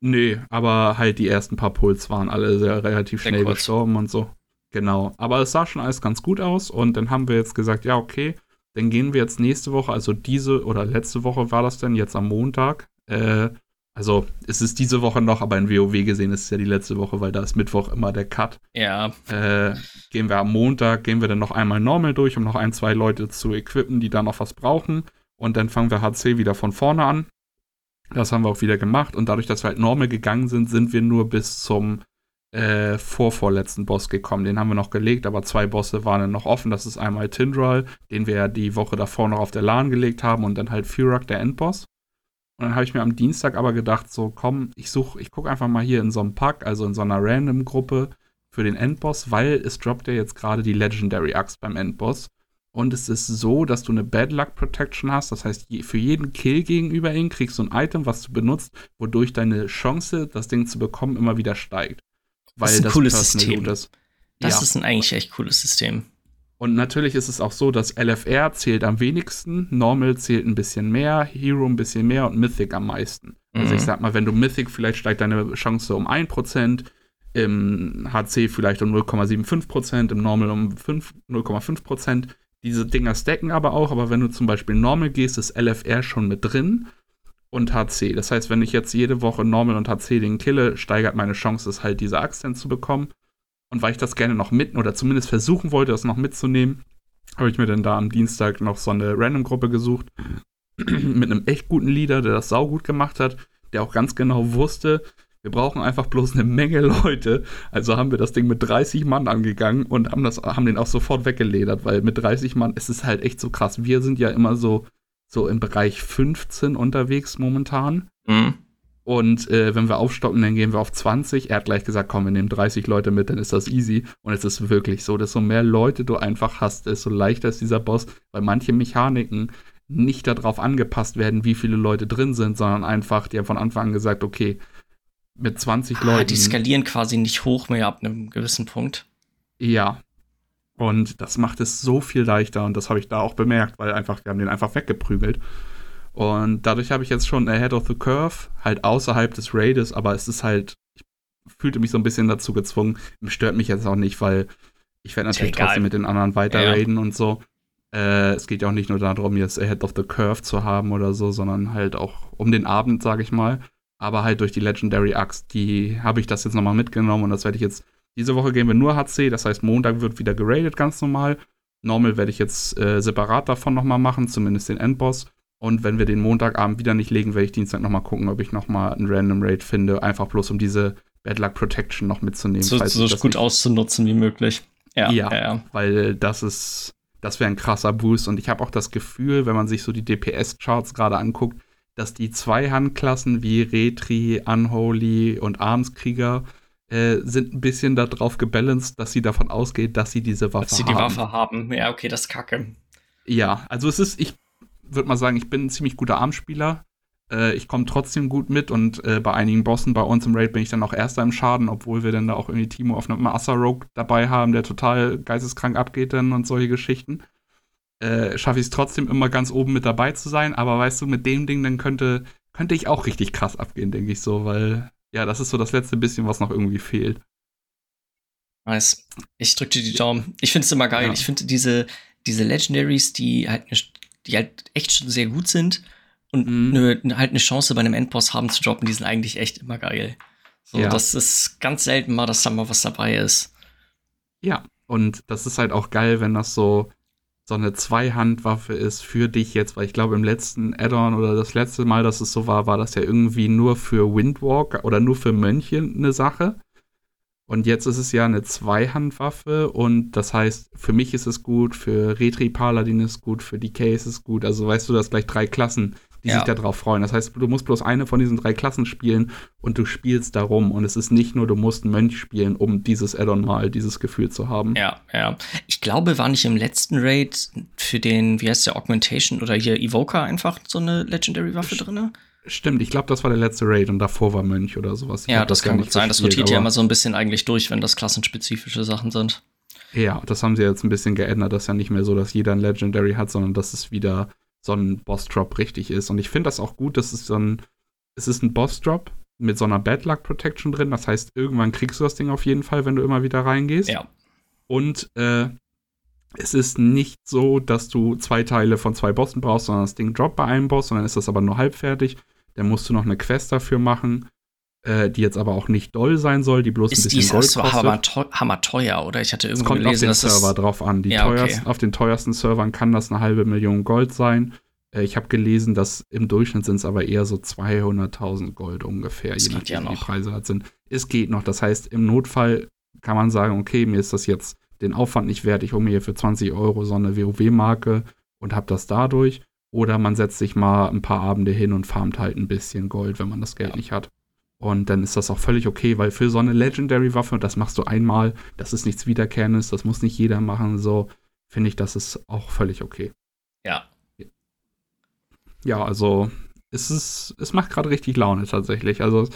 Nee, aber halt die ersten paar Puls waren alle sehr relativ schnell gestorben und so. Genau. Aber es sah schon alles ganz gut aus und dann haben wir jetzt gesagt, ja, okay, dann gehen wir jetzt nächste Woche, also diese oder letzte Woche war das denn, jetzt am Montag. Äh, also es ist diese Woche noch, aber in WoW gesehen ist es ja die letzte Woche, weil da ist Mittwoch immer der Cut. Ja. Äh, gehen wir am Montag, gehen wir dann noch einmal normal durch, um noch ein, zwei Leute zu equippen, die da noch was brauchen. Und dann fangen wir HC wieder von vorne an. Das haben wir auch wieder gemacht und dadurch, dass wir halt normal gegangen sind, sind wir nur bis zum äh, vorvorletzten Boss gekommen. Den haben wir noch gelegt, aber zwei Bosse waren dann noch offen. Das ist einmal Tindral, den wir ja die Woche davor noch auf der LAN gelegt haben und dann halt Furak, der Endboss. Und dann habe ich mir am Dienstag aber gedacht, so komm, ich suche, ich gucke einfach mal hier in so einem Pack, also in so einer Random-Gruppe für den Endboss, weil es droppt ja jetzt gerade die Legendary Axt beim Endboss. Und es ist so, dass du eine Bad Luck Protection hast. Das heißt, für jeden Kill gegenüber ihn kriegst du ein Item, was du benutzt, wodurch deine Chance, das Ding zu bekommen, immer wieder steigt. Weil das ist ein das cooles System. Ist. Das ja. ist ein eigentlich echt cooles System. Und natürlich ist es auch so, dass LFR zählt am wenigsten, Normal zählt ein bisschen mehr, Hero ein bisschen mehr und Mythic am meisten. Mhm. Also ich mhm. sag mal, wenn du Mythic, vielleicht steigt deine Chance um 1%, im HC vielleicht um 0,75%, im Normal um 0,5% diese Dinger stacken aber auch, aber wenn du zum Beispiel Normal gehst, ist LFR schon mit drin und HC. Das heißt, wenn ich jetzt jede Woche Normal und HC den kille, steigert meine Chance, es halt diese Axt zu bekommen. Und weil ich das gerne noch mit oder zumindest versuchen wollte, das noch mitzunehmen, habe ich mir dann da am Dienstag noch so eine Random-Gruppe gesucht *clears throat* mit einem echt guten Leader, der das saugut gemacht hat, der auch ganz genau wusste, Wir brauchen einfach bloß eine Menge *laughs* Leute. Also haben wir das Ding mit 30 Mann angegangen und haben, das, haben den auch sofort weggeledert, weil mit 30 Mann ist es halt echt so krass. Wir sind ja immer so, so im Bereich 15 unterwegs momentan. Mhm. Und äh, wenn wir aufstocken, dann gehen wir auf 20. Er hat gleich gesagt, komm, wir nehmen 30 Leute mit, dann ist das easy. Und es ist wirklich so, desto mehr Leute du einfach hast, desto leichter ist dieser Boss, weil manche Mechaniken nicht darauf angepasst werden, wie viele Leute drin sind, sondern einfach, die haben von Anfang an gesagt, okay, mit 20 ah, Leuten. Die skalieren quasi nicht hoch mehr ab einem gewissen Punkt. Ja. Und das macht es so viel leichter und das habe ich da auch bemerkt, weil einfach, wir haben den einfach weggeprügelt. Und dadurch habe ich jetzt schon Ahead of the Curve, halt außerhalb des Raides, aber es ist halt, ich fühlte mich so ein bisschen dazu gezwungen. Stört mich jetzt auch nicht, weil ich werde natürlich trotzdem mit den anderen weiter ja. raiden und so. Äh, es geht ja auch nicht nur darum, jetzt Ahead of the Curve zu haben oder so, sondern halt auch um den Abend, sage ich mal aber halt durch die Legendary Axt, die habe ich das jetzt nochmal mitgenommen und das werde ich jetzt, diese Woche gehen wir nur HC, das heißt Montag wird wieder geradet, ganz normal. Normal werde ich jetzt äh, separat davon nochmal machen, zumindest den Endboss. Und wenn wir den Montagabend wieder nicht legen, werde ich Dienstag nochmal gucken, ob ich nochmal einen Random Raid finde, einfach bloß um diese Bad Luck Protection noch mitzunehmen. So, so gut auszunutzen wie möglich. Ja, ja, ja, weil das ist, das wäre ein krasser Boost. Und ich habe auch das Gefühl, wenn man sich so die DPS-Charts gerade anguckt, dass die Zweihandklassen wie Retri, Unholy und Armskrieger äh, sind ein bisschen darauf gebalanced, dass sie davon ausgeht, dass sie diese Waffe haben. Dass sie die Waffe haben. Ja, okay, das ist kacke. Ja, also es ist, ich würde mal sagen, ich bin ein ziemlich guter Armspieler. Äh, ich komme trotzdem gut mit und äh, bei einigen Bossen bei uns im Raid bin ich dann auch Erster im Schaden, obwohl wir dann da auch irgendwie Timo auf einem Master Rogue dabei haben, der total geisteskrank abgeht dann und solche Geschichten äh, schaffe ich es trotzdem immer ganz oben mit dabei zu sein. Aber weißt du, mit dem Ding, dann könnte, könnte ich auch richtig krass abgehen, denke ich so, weil ja, das ist so das letzte bisschen, was noch irgendwie fehlt. Nice. Ich drücke dir die Daumen. Ich finde es immer geil. Ja. Ich finde diese, diese Legendaries, die halt, die halt echt schon sehr gut sind und mhm. ne, halt eine Chance bei einem Endboss haben zu droppen, die sind eigentlich echt immer geil. So, ja. das ist ganz selten mal, dass da mal was dabei ist. Ja, und das ist halt auch geil, wenn das so, so eine Zweihandwaffe ist für dich jetzt, weil ich glaube, im letzten Add-on oder das letzte Mal, dass es so war, war das ja irgendwie nur für Windwalker oder nur für Mönche eine Sache. Und jetzt ist es ja eine Zweihandwaffe und das heißt, für mich ist es gut, für Retri Paladin ist es gut, für DK ist es gut. Also weißt du, dass gleich drei Klassen die ja. sich darauf freuen. Das heißt, du musst bloß eine von diesen drei Klassen spielen und du spielst darum. Und es ist nicht nur, du musst einen Mönch spielen, um dieses Addon mal, dieses Gefühl zu haben. Ja, ja. Ich glaube, war nicht im letzten Raid für den, wie heißt der, Augmentation oder hier Evoker einfach so eine Legendary-Waffe drin? Stimmt, ich glaube, das war der letzte Raid und davor war Mönch oder sowas. Ich ja, das, das kann gut sein. Das rotiert ja immer so ein bisschen eigentlich durch, wenn das klassenspezifische Sachen sind. Ja, das haben sie jetzt ein bisschen geändert. Das ist ja nicht mehr so, dass jeder ein Legendary hat, sondern dass es wieder so ein Boss-Drop richtig ist. Und ich finde das auch gut, dass es so ein, es ist ein Boss-Drop mit so einer Bad Luck Protection drin. Das heißt, irgendwann kriegst du das Ding auf jeden Fall, wenn du immer wieder reingehst. Ja. Und äh, es ist nicht so, dass du zwei Teile von zwei Bossen brauchst, sondern das Ding droppt bei einem Boss und dann ist das aber nur halbfertig. Dann musst du noch eine Quest dafür machen äh, die jetzt aber auch nicht doll sein soll, die bloß ist ein bisschen die, Gold kostet. Hammer, hammer teuer, oder? Ich hatte irgendwo es kommt gelesen, auf den Server drauf an. Die ja, teuersten, okay. Auf den teuersten Servern kann das eine halbe Million Gold sein. Äh, ich habe gelesen, dass im Durchschnitt sind es aber eher so 200.000 Gold ungefähr, das je nachdem, ja wie die Preise halt sind. Es geht noch. Das heißt, im Notfall kann man sagen, okay, mir ist das jetzt den Aufwand nicht wert. Ich hole mir hier für 20 Euro so eine WoW-Marke und habe das dadurch. Oder man setzt sich mal ein paar Abende hin und farmt halt ein bisschen Gold, wenn man das Geld ja. nicht hat. Und dann ist das auch völlig okay, weil für so eine Legendary-Waffe, das machst du einmal, das ist nichts Wiederkehrendes, das muss nicht jeder machen, so finde ich, das ist auch völlig okay. Ja. Ja, also es ist, es macht gerade richtig Laune tatsächlich. Also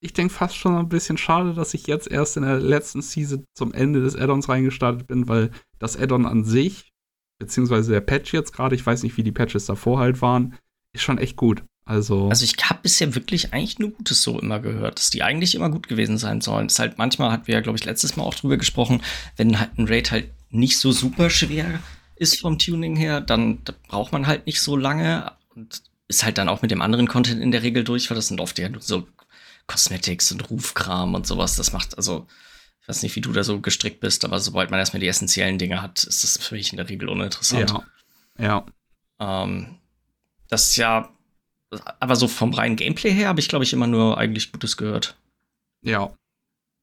ich denke fast schon ein bisschen schade, dass ich jetzt erst in der letzten Season zum Ende des Addons reingestartet bin, weil das Addon an sich, beziehungsweise der Patch jetzt gerade, ich weiß nicht, wie die Patches davor halt waren, ist schon echt gut. Also, also ich habe bisher wirklich eigentlich nur Gutes so immer gehört, dass die eigentlich immer gut gewesen sein sollen. Das ist halt manchmal hatten wir ja, glaube ich, letztes Mal auch drüber gesprochen, wenn halt ein Raid halt nicht so super schwer ist vom Tuning her, dann braucht man halt nicht so lange und ist halt dann auch mit dem anderen Content in der Regel durch, weil das sind oft ja so Cosmetics und Rufkram und sowas. Das macht also, ich weiß nicht, wie du da so gestrickt bist, aber sobald man erstmal die essentiellen Dinge hat, ist das für mich in der Regel uninteressant. Ja. Ja. Ähm, das ist ja aber so vom reinen Gameplay her habe ich, glaube ich, immer nur eigentlich Gutes gehört. Ja.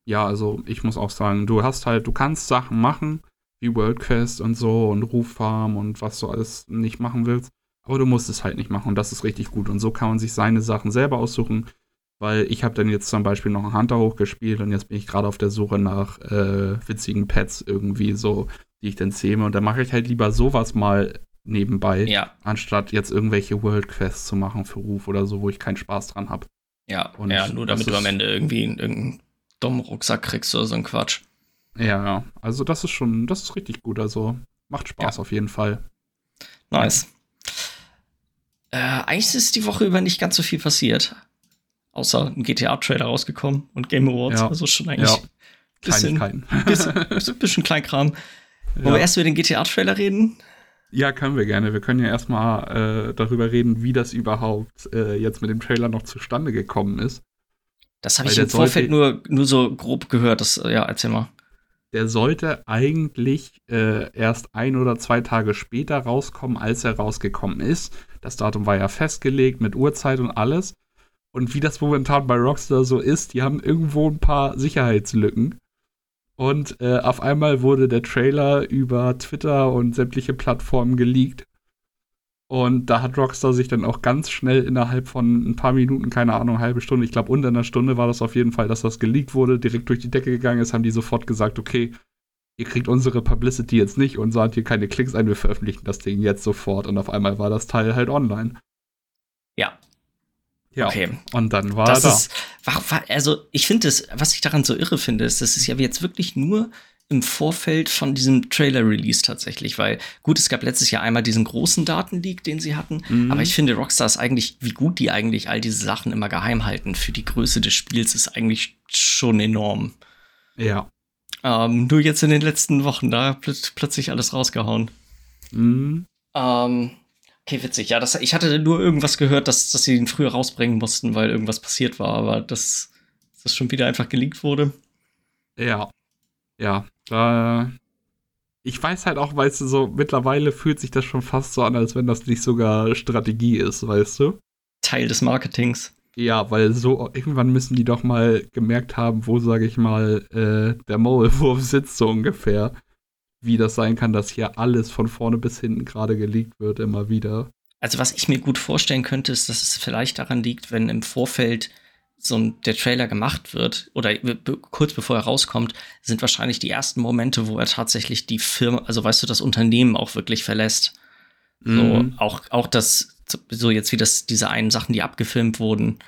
Ja, also ich muss auch sagen, du hast halt, du kannst Sachen machen, wie World Quest und so und Ruffarm und was du alles nicht machen willst, aber du musst es halt nicht machen und das ist richtig gut. Und so kann man sich seine Sachen selber aussuchen, weil ich habe dann jetzt zum Beispiel noch einen Hunter hochgespielt und jetzt bin ich gerade auf der Suche nach äh, witzigen Pets irgendwie so, die ich dann zähme und dann mache ich halt lieber sowas mal nebenbei, ja. anstatt jetzt irgendwelche World Quests zu machen für Ruf oder so, wo ich keinen Spaß dran habe. Ja, und ja, nur damit du am Ende irgendwie irgendeinen dummen Rucksack kriegst oder so ein Quatsch. Ja, also das ist schon, das ist richtig gut. Also macht Spaß ja. auf jeden Fall. Nice. Äh, eigentlich ist die Woche über nicht ganz so viel passiert. Außer ein GTA-Trailer rausgekommen und Game Awards. Ja. Also schon eigentlich ja. bisschen, bisschen, bisschen Kleinkram. Wollen wir erst über den GTA-Trailer reden? Ja, können wir gerne. Wir können ja erstmal äh, darüber reden, wie das überhaupt äh, jetzt mit dem Trailer noch zustande gekommen ist. Das habe ich im Vorfeld nur, nur so grob gehört. Das, ja, erzähl mal. Der sollte eigentlich äh, erst ein oder zwei Tage später rauskommen, als er rausgekommen ist. Das Datum war ja festgelegt mit Uhrzeit und alles. Und wie das momentan bei Rockstar so ist, die haben irgendwo ein paar Sicherheitslücken. Und äh, auf einmal wurde der Trailer über Twitter und sämtliche Plattformen geleakt. Und da hat Rockstar sich dann auch ganz schnell innerhalb von ein paar Minuten, keine Ahnung, halbe Stunde, ich glaube unter einer Stunde war das auf jeden Fall, dass das geleakt wurde, direkt durch die Decke gegangen ist, haben die sofort gesagt, okay, ihr kriegt unsere Publicity jetzt nicht und sagt hier keine Klicks ein, wir veröffentlichen das Ding jetzt sofort. Und auf einmal war das Teil halt online. Ja, ja, okay. Und dann war das er da. Ist, war, war, also ich finde es, was ich daran so irre finde, ist, das ist ja jetzt wirklich nur im Vorfeld von diesem Trailer-Release tatsächlich, weil gut, es gab letztes Jahr einmal diesen großen Datenleak, den sie hatten, mhm. aber ich finde Rockstar ist eigentlich, wie gut die eigentlich all diese Sachen immer geheim halten für die Größe des Spiels, ist eigentlich schon enorm. Ja. Ähm, nur jetzt in den letzten Wochen, da pl plötzlich alles rausgehauen. Mhm. Ähm, Okay, witzig. Ja, das, ich hatte nur irgendwas gehört, dass, dass sie ihn früher rausbringen mussten, weil irgendwas passiert war, aber dass das schon wieder einfach geleakt wurde. Ja. Ja. Da. Ich weiß halt auch, weißt du, so mittlerweile fühlt sich das schon fast so an, als wenn das nicht sogar Strategie ist, weißt du? Teil des Marketings. Ja, weil so irgendwann müssen die doch mal gemerkt haben, wo, sage ich mal, äh, der Maulwurf sitzt so ungefähr wie das sein kann, dass hier alles von vorne bis hinten gerade geleakt wird, immer wieder. Also, was ich mir gut vorstellen könnte, ist, dass es vielleicht daran liegt, wenn im Vorfeld so ein, der Trailer gemacht wird oder kurz bevor er rauskommt, sind wahrscheinlich die ersten Momente, wo er tatsächlich die Firma, also weißt du, das Unternehmen auch wirklich verlässt. Mhm. So, auch, auch das, so jetzt wie das, diese einen Sachen, die abgefilmt wurden,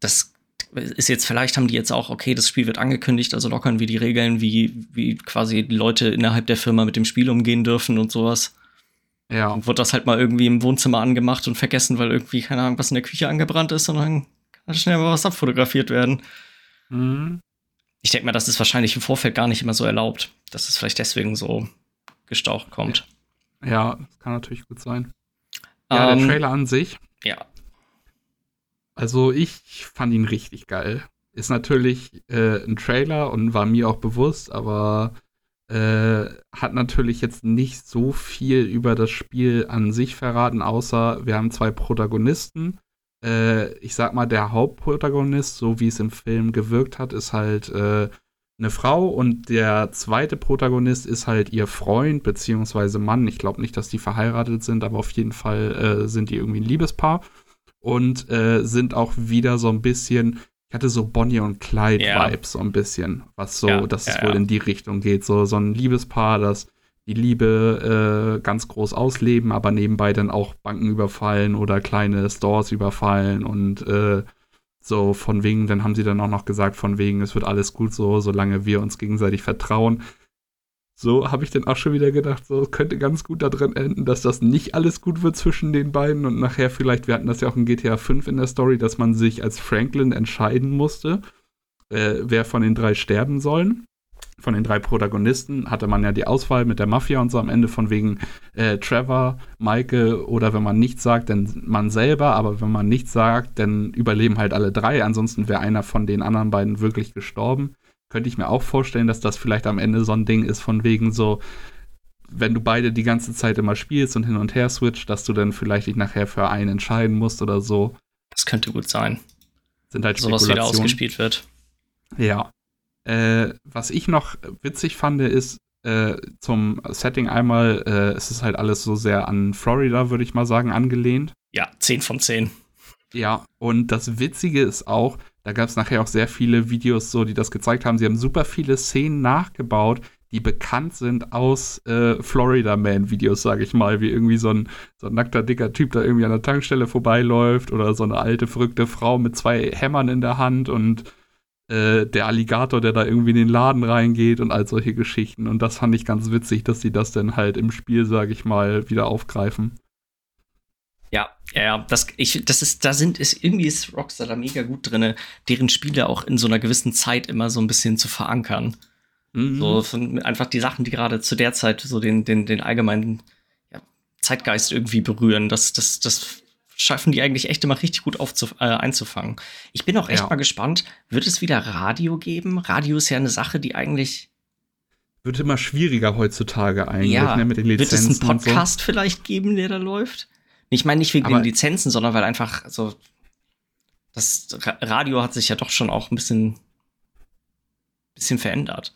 das ist jetzt, vielleicht haben die jetzt auch, okay, das Spiel wird angekündigt, also lockern wir die Regeln, wie, wie quasi die Leute innerhalb der Firma mit dem Spiel umgehen dürfen und sowas. Ja. Und wird das halt mal irgendwie im Wohnzimmer angemacht und vergessen, weil irgendwie, keine Ahnung, was in der Küche angebrannt ist und dann kann schnell mal was abfotografiert werden. Mhm. Ich denke mal, das ist wahrscheinlich im Vorfeld gar nicht immer so erlaubt, dass es vielleicht deswegen so gestaucht kommt. Ja, das kann natürlich gut sein. Ja, um, der ähm, Trailer an sich. Ja. Also ich fand ihn richtig geil. Ist natürlich äh, ein Trailer und war mir auch bewusst, aber äh, hat natürlich jetzt nicht so viel über das Spiel an sich verraten, außer wir haben zwei Protagonisten. Äh, ich sag mal, der Hauptprotagonist, so wie es im Film gewirkt hat, ist halt äh, eine Frau und der zweite Protagonist ist halt ihr Freund beziehungsweise Mann. Ich glaube nicht, dass die verheiratet sind, aber auf jeden Fall äh, sind die irgendwie ein Liebespaar und äh, sind auch wieder so ein bisschen, ich hatte so Bonnie und Clyde ja. Vibes so ein bisschen, was so, ja, dass ja, es wohl in die Richtung geht, so so ein Liebespaar, das die Liebe äh, ganz groß ausleben, aber nebenbei dann auch Banken überfallen oder kleine Stores überfallen und äh, so von wegen, dann haben sie dann auch noch gesagt, von wegen, es wird alles gut so, solange wir uns gegenseitig vertrauen so habe ich dann auch schon wieder gedacht, so könnte ganz gut darin enden, dass das nicht alles gut wird zwischen den beiden und nachher vielleicht, wir hatten das ja auch in GTA 5 in der Story, dass man sich als Franklin entscheiden musste, äh, wer von den drei sterben sollen. Von den drei Protagonisten hatte man ja die Auswahl mit der Mafia und so am Ende von wegen äh, Trevor, Michael oder wenn man nichts sagt, dann man selber, aber wenn man nichts sagt, dann überleben halt alle drei, ansonsten wäre einer von den anderen beiden wirklich gestorben könnte ich mir auch vorstellen, dass das vielleicht am Ende so ein Ding ist, von wegen so, wenn du beide die ganze Zeit immer spielst und hin und her switcht, dass du dann vielleicht dich nachher für einen entscheiden musst oder so. Das könnte gut sein. Sind halt Sowas wieder ausgespielt wird. Ja. Äh, was ich noch witzig fand, ist äh, zum Setting einmal, äh, es ist halt alles so sehr an Florida, würde ich mal sagen, angelehnt. Ja, 10 von 10. Ja, und das Witzige ist auch, da gab es nachher auch sehr viele Videos, so, die das gezeigt haben. Sie haben super viele Szenen nachgebaut, die bekannt sind aus äh, Florida Man-Videos, sage ich mal, wie irgendwie so ein, so ein nackter, dicker Typ da irgendwie an der Tankstelle vorbeiläuft oder so eine alte, verrückte Frau mit zwei Hämmern in der Hand und äh, der Alligator, der da irgendwie in den Laden reingeht und all solche Geschichten. Und das fand ich ganz witzig, dass sie das dann halt im Spiel, sage ich mal, wieder aufgreifen. Ja, ja, das, ich, das ist, da sind, ist, irgendwie ist Rockstar da mega gut drin, deren Spiele auch in so einer gewissen Zeit immer so ein bisschen zu verankern. Mhm. So einfach die Sachen, die gerade zu der Zeit so den, den, den allgemeinen ja, Zeitgeist irgendwie berühren. Das, das, das schaffen die eigentlich echt immer richtig gut aufzu äh, einzufangen. Ich bin auch echt ja. mal gespannt, wird es wieder Radio geben? Radio ist ja eine Sache, die eigentlich wird immer schwieriger heutzutage eigentlich, ja. ne, mit den Lizenzen. Wird es einen Podcast so. vielleicht geben, der da läuft? Ich meine nicht wegen Aber den Lizenzen, sondern weil einfach so das Radio hat sich ja doch schon auch ein bisschen, bisschen verändert.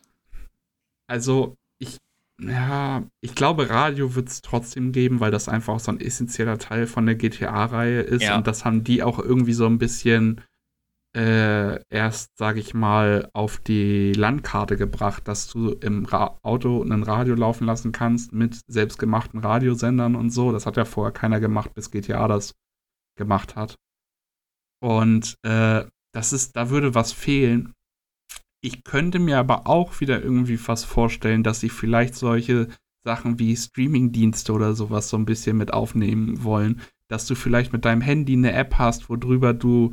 Also, ich, ja, ich glaube, Radio wird es trotzdem geben, weil das einfach so ein essentieller Teil von der GTA-Reihe ist. Ja. Und das haben die auch irgendwie so ein bisschen äh, erst, sage ich mal, auf die Landkarte gebracht, dass du im Ra Auto ein Radio laufen lassen kannst mit selbstgemachten Radiosendern und so. Das hat ja vorher keiner gemacht, bis GTA das gemacht hat. Und äh, das ist, da würde was fehlen. Ich könnte mir aber auch wieder irgendwie fast vorstellen, dass sie vielleicht solche Sachen wie Streamingdienste oder sowas so ein bisschen mit aufnehmen wollen. Dass du vielleicht mit deinem Handy eine App hast, worüber du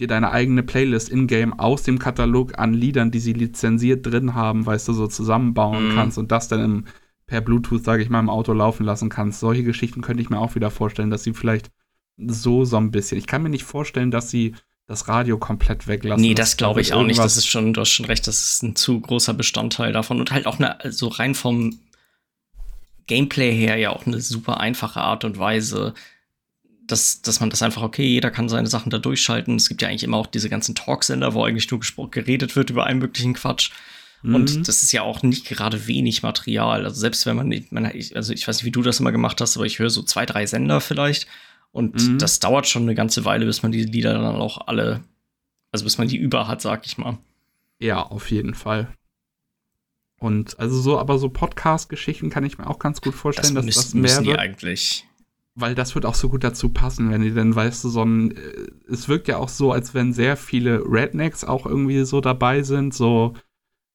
dir deine eigene Playlist in-game aus dem Katalog an Liedern, die sie lizenziert drin haben, weißt du, so zusammenbauen mhm. kannst und das dann im, per Bluetooth, sage ich mal, im Auto laufen lassen kannst. Solche Geschichten könnte ich mir auch wieder vorstellen, dass sie vielleicht so so ein bisschen. Ich kann mir nicht vorstellen, dass sie das Radio komplett weglassen. Nee, das glaube ich auch nicht. Das ist schon, du hast schon recht, das ist ein zu großer Bestandteil davon und halt auch eine, so rein vom Gameplay her ja auch eine super einfache Art und Weise, dass, dass man das einfach, okay, jeder kann seine Sachen da durchschalten. Es gibt ja eigentlich immer auch diese ganzen Talksender, wo eigentlich nur geredet wird über einen möglichen Quatsch. Mhm. Und das ist ja auch nicht gerade wenig Material. Also selbst wenn man nicht, man, also ich weiß nicht, wie du das immer gemacht hast, aber ich höre so zwei, drei Sender vielleicht. Und mhm. das dauert schon eine ganze Weile, bis man diese Lieder dann auch alle, also bis man die über hat, sag ich mal. Ja, auf jeden Fall. Und also so, aber so Podcast-Geschichten kann ich mir auch ganz gut vorstellen, das dass das mehr müssen wird. eigentlich. Weil das wird auch so gut dazu passen, wenn die dann, weißt du, so ein, äh, es wirkt ja auch so, als wenn sehr viele Rednecks auch irgendwie so dabei sind, so,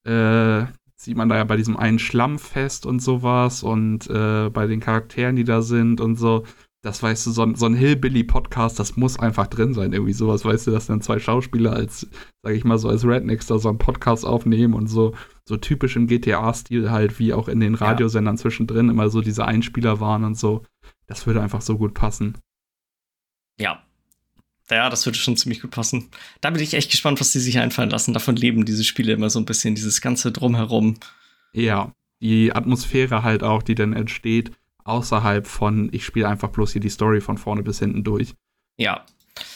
äh, sieht man da ja bei diesem einen Schlammfest und sowas und äh, bei den Charakteren, die da sind und so das weißt du, so ein, so ein Hillbilly-Podcast, das muss einfach drin sein, irgendwie sowas, weißt du, dass dann zwei Schauspieler als, sag ich mal, so als Rednecks da so einen Podcast aufnehmen und so, so typisch im GTA-Stil halt, wie auch in den Radiosendern zwischendrin immer so diese Einspieler waren und so. Das würde einfach so gut passen. Ja. Ja, das würde schon ziemlich gut passen. Da bin ich echt gespannt, was die sich einfallen lassen. Davon leben diese Spiele immer so ein bisschen, dieses ganze Drumherum. Ja, die Atmosphäre halt auch, die dann entsteht außerhalb von, ich spiele einfach bloß hier die Story von vorne bis hinten durch. Ja.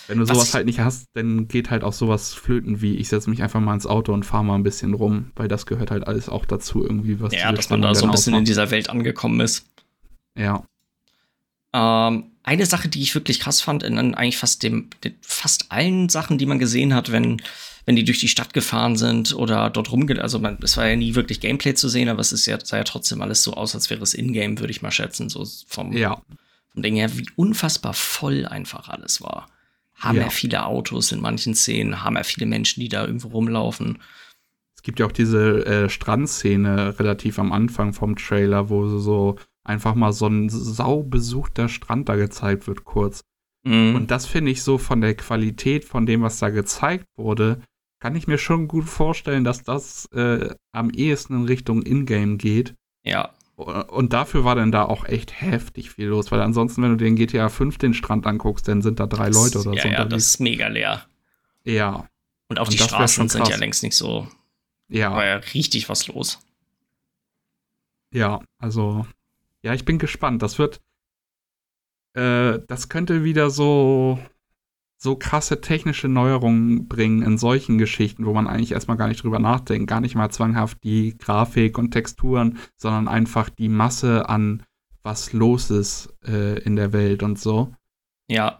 Wenn du sowas halt nicht hast, dann geht halt auch sowas flöten wie, ich setze mich einfach mal ins Auto und fahre mal ein bisschen rum, weil das gehört halt alles auch dazu irgendwie, was Ja, dass man da so ein bisschen ausmacht. in dieser Welt angekommen ist. Ja. Ähm, eine Sache, die ich wirklich krass fand, in eigentlich fast dem, fast allen Sachen, die man gesehen hat, wenn wenn die durch die Stadt gefahren sind oder dort rumge... Also man, es war ja nie wirklich Gameplay zu sehen, aber es ist ja, sah ja trotzdem alles so aus, als wäre es Ingame, würde ich mal schätzen. So vom, ja. vom Ding her, wie unfassbar voll einfach alles war. Haben ja. viele Autos in manchen Szenen, haben ja viele Menschen, die da irgendwo rumlaufen. Es gibt ja auch diese äh, Strandszene relativ am Anfang vom Trailer, wo so einfach mal so ein saubesuchter Strand da gezeigt wird, kurz. Mhm. Und das finde ich so von der Qualität von dem, was da gezeigt wurde, kann ich mir schon gut vorstellen, dass das äh, am ehesten in Richtung Ingame geht. Ja. Und dafür war dann da auch echt heftig viel los, weil ansonsten, wenn du den GTA 5 den Strand anguckst, dann sind da drei das, Leute oder ja, so. Ja, das ist mega leer. Ja. Und auch Und die Straßen sind ja längst nicht so. Ja. War ja richtig was los. Ja, also, ja, ich bin gespannt. Das wird, äh, das könnte wieder so so krasse technische Neuerungen bringen in solchen Geschichten, wo man eigentlich erstmal gar nicht drüber nachdenkt, gar nicht mal zwanghaft die Grafik und Texturen, sondern einfach die Masse an was los ist äh, in der Welt und so. Ja.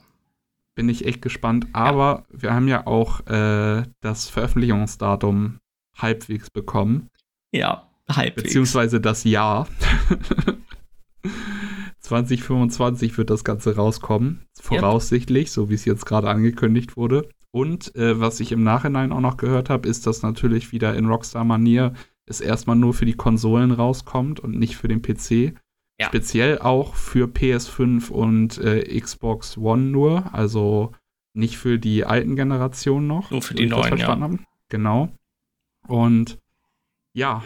Bin ich echt gespannt. Aber ja. wir haben ja auch äh, das Veröffentlichungsdatum halbwegs bekommen. Ja, halbwegs. Beziehungsweise das Jahr. *laughs* 2025 wird das Ganze rauskommen. Voraussichtlich, yep. so wie es jetzt gerade angekündigt wurde. Und äh, was ich im Nachhinein auch noch gehört habe, ist, dass natürlich wieder in Rockstar-Manier es erstmal nur für die Konsolen rauskommt und nicht für den PC. Ja. Speziell auch für PS5 und äh, Xbox One nur, also nicht für die alten Generationen noch. Nur für die neuen, ja. Haben. Genau. Und ja,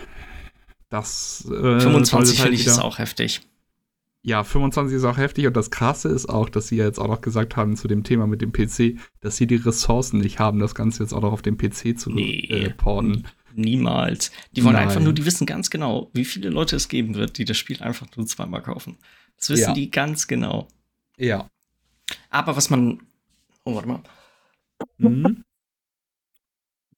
das. Äh, 25 halt finde ich ist auch heftig. Ja, 25 ist auch heftig und das Krasse ist auch, dass sie ja jetzt auch noch gesagt haben zu dem Thema mit dem PC, dass sie die Ressourcen nicht haben, das Ganze jetzt auch noch auf dem PC zu nee, äh, porten. Niemals. Die wollen Nein. einfach nur, die wissen ganz genau, wie viele Leute es geben wird, die das Spiel einfach nur zweimal kaufen. Das wissen ja. die ganz genau. Ja. Aber was man. Oh, warte mal. Mhm.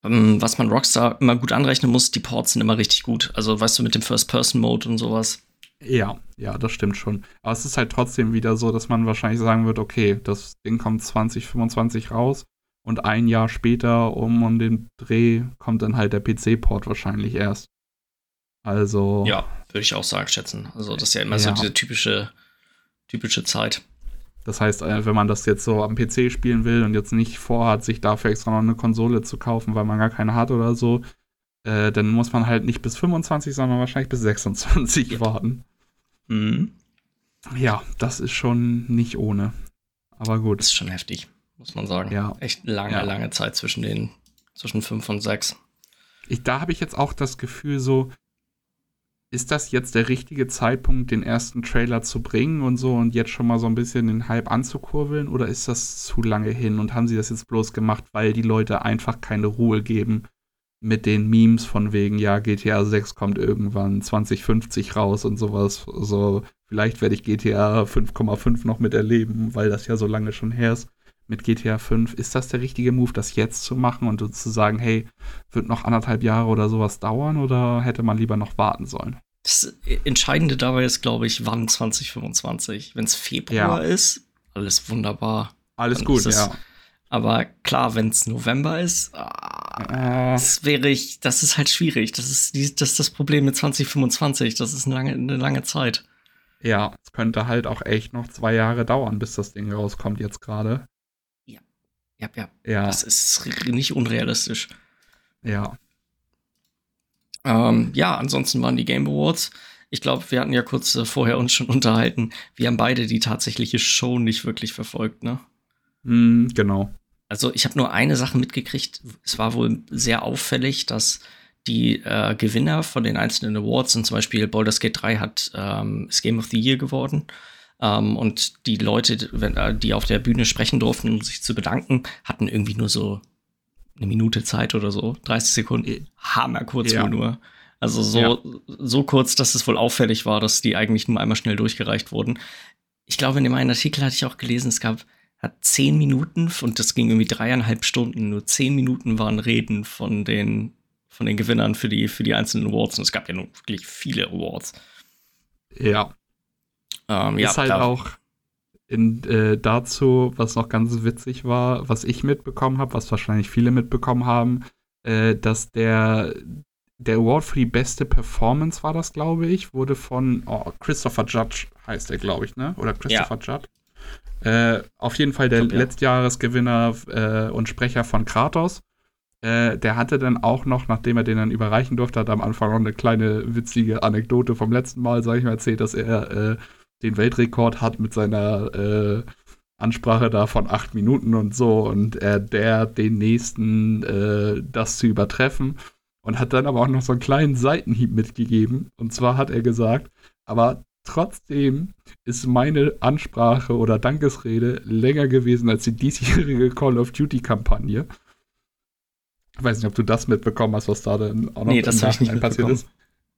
Ähm, was man Rockstar immer gut anrechnen muss, die Ports sind immer richtig gut. Also, weißt du, mit dem First-Person-Mode und sowas. Ja, ja, das stimmt schon. Aber es ist halt trotzdem wieder so, dass man wahrscheinlich sagen wird, okay, das Ding kommt 2025 raus und ein Jahr später um, um den Dreh kommt dann halt der PC-Port wahrscheinlich erst. Also. Ja, würde ich auch sagen, schätzen. Also, das ist ja immer ja. so diese typische, typische Zeit. Das heißt, äh, wenn man das jetzt so am PC spielen will und jetzt nicht vorhat, sich dafür extra noch eine Konsole zu kaufen, weil man gar keine hat oder so, äh, dann muss man halt nicht bis 25, sondern wahrscheinlich bis 26 ja. warten. Mhm. Ja, das ist schon nicht ohne. Aber gut. Das ist schon heftig, muss man sagen. Ja. Echt lange, ja. lange Zeit zwischen den, zwischen 5 und 6. Ich, da habe ich jetzt auch das Gefühl, so, ist das jetzt der richtige Zeitpunkt, den ersten Trailer zu bringen und so und jetzt schon mal so ein bisschen den Hype anzukurbeln? Oder ist das zu lange hin und haben sie das jetzt bloß gemacht, weil die Leute einfach keine Ruhe geben mit den Memes von wegen, ja, GTA 6 kommt irgendwann 2050 raus und sowas. So, vielleicht werde ich GTA 5,5 noch miterleben, weil das ja so lange schon her ist mit GTA 5. Ist das der richtige Move, das jetzt zu machen und zu sagen, hey, wird noch anderthalb Jahre oder sowas dauern oder hätte man lieber noch warten sollen? Das Entscheidende dabei ist, glaube ich, wann 2025. Wenn es Februar ja. ist, alles wunderbar. Alles gut, ja. Aber klar, wenn es November ist, ah, äh. das wäre ich, das ist halt schwierig. Das ist, die, das ist das Problem mit 2025. Das ist eine lange, eine lange Zeit. Ja, es könnte halt auch echt noch zwei Jahre dauern, bis das Ding rauskommt jetzt gerade. Ja. Ja, ja. Ja. Das ist nicht unrealistisch. Ja. Ähm, ja, ansonsten waren die Game Awards. Ich glaube, wir hatten ja kurz äh, vorher uns schon unterhalten. Wir haben beide die tatsächliche Show nicht wirklich verfolgt, ne? Mm, genau. Also ich habe nur eine Sache mitgekriegt. Es war wohl sehr auffällig, dass die äh, Gewinner von den einzelnen Awards, und zum Beispiel Baldur's Gate 3 hat ähm, das Game of the Year geworden. Ähm, und die Leute, wenn, äh, die auf der Bühne sprechen durften, um sich zu bedanken, hatten irgendwie nur so eine Minute Zeit oder so, 30 Sekunden. Hammer kurz ja. nur. Also so, ja. so kurz, dass es wohl auffällig war, dass die eigentlich nur einmal schnell durchgereicht wurden. Ich glaube, in dem einen Artikel hatte ich auch gelesen, es gab hat zehn Minuten und das ging irgendwie dreieinhalb Stunden. Nur zehn Minuten waren Reden von den, von den Gewinnern für die, für die einzelnen Awards. Und es gab ja nun wirklich viele Awards. Ja. Ähm, ja, ist halt klar. auch in, äh, dazu, was noch ganz witzig war, was ich mitbekommen habe, was wahrscheinlich viele mitbekommen haben, äh, dass der, der Award für die beste Performance war das, glaube ich, wurde von oh, Christopher Judge, heißt er, glaube ich, ne? Oder Christopher ja. Judge. Äh, auf jeden Fall der glaub, ja. Letztjahresgewinner äh, und Sprecher von Kratos. Äh, der hatte dann auch noch, nachdem er den dann überreichen durfte, hat am Anfang noch eine kleine witzige Anekdote vom letzten Mal, sag ich mal, erzählt, dass er äh, den Weltrekord hat mit seiner äh, Ansprache da von acht Minuten und so und er der den nächsten das zu übertreffen und hat dann aber auch noch so einen kleinen Seitenhieb mitgegeben. Und zwar hat er gesagt, aber Trotzdem ist meine Ansprache oder Dankesrede länger gewesen als die diesjährige Call of Duty-Kampagne. Ich weiß nicht, ob du das mitbekommen hast, was da dann auch noch nee, das Nachhinein passiert ist.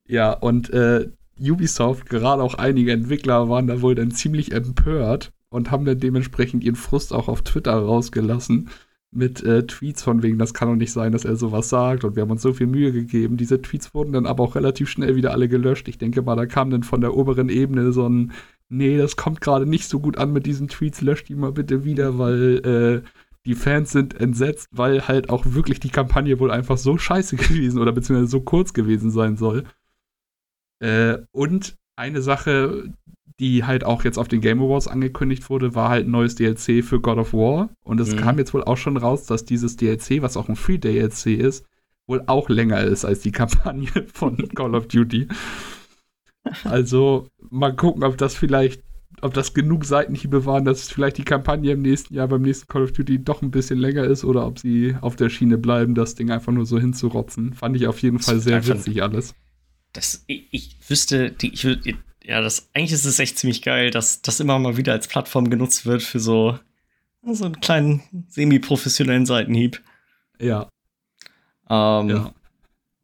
Ja, und äh, Ubisoft, gerade auch einige Entwickler, waren da wohl dann ziemlich empört und haben dann dementsprechend ihren Frust auch auf Twitter rausgelassen mit äh, Tweets von wegen, das kann doch nicht sein, dass er sowas sagt und wir haben uns so viel Mühe gegeben. Diese Tweets wurden dann aber auch relativ schnell wieder alle gelöscht. Ich denke mal, da kam dann von der oberen Ebene so ein, nee, das kommt gerade nicht so gut an mit diesen Tweets, löscht die mal bitte wieder, weil äh, die Fans sind entsetzt, weil halt auch wirklich die Kampagne wohl einfach so scheiße *laughs* gewesen oder beziehungsweise so kurz gewesen sein soll. Äh, und eine Sache, die halt auch jetzt auf den Game Awards angekündigt wurde, war halt ein neues DLC für God of War. Und es mhm. kam jetzt wohl auch schon raus, dass dieses DLC, was auch ein Free DLC ist, wohl auch länger ist als die *laughs* Kampagne von Call of Duty. Also mal gucken, ob das vielleicht, ob das genug Seitenhiebe waren, dass vielleicht die Kampagne im nächsten Jahr beim nächsten Call of Duty doch ein bisschen länger ist oder ob sie auf der Schiene bleiben, das Ding einfach nur so hinzurotzen. Fand ich auf jeden Fall sehr witzig alles. Das, ich, ich wüsste, die, ich würde ja, das, eigentlich ist es echt ziemlich geil, dass das immer mal wieder als Plattform genutzt wird für so, so einen kleinen semi-professionellen Seitenhieb. Ja. Ähm, ja.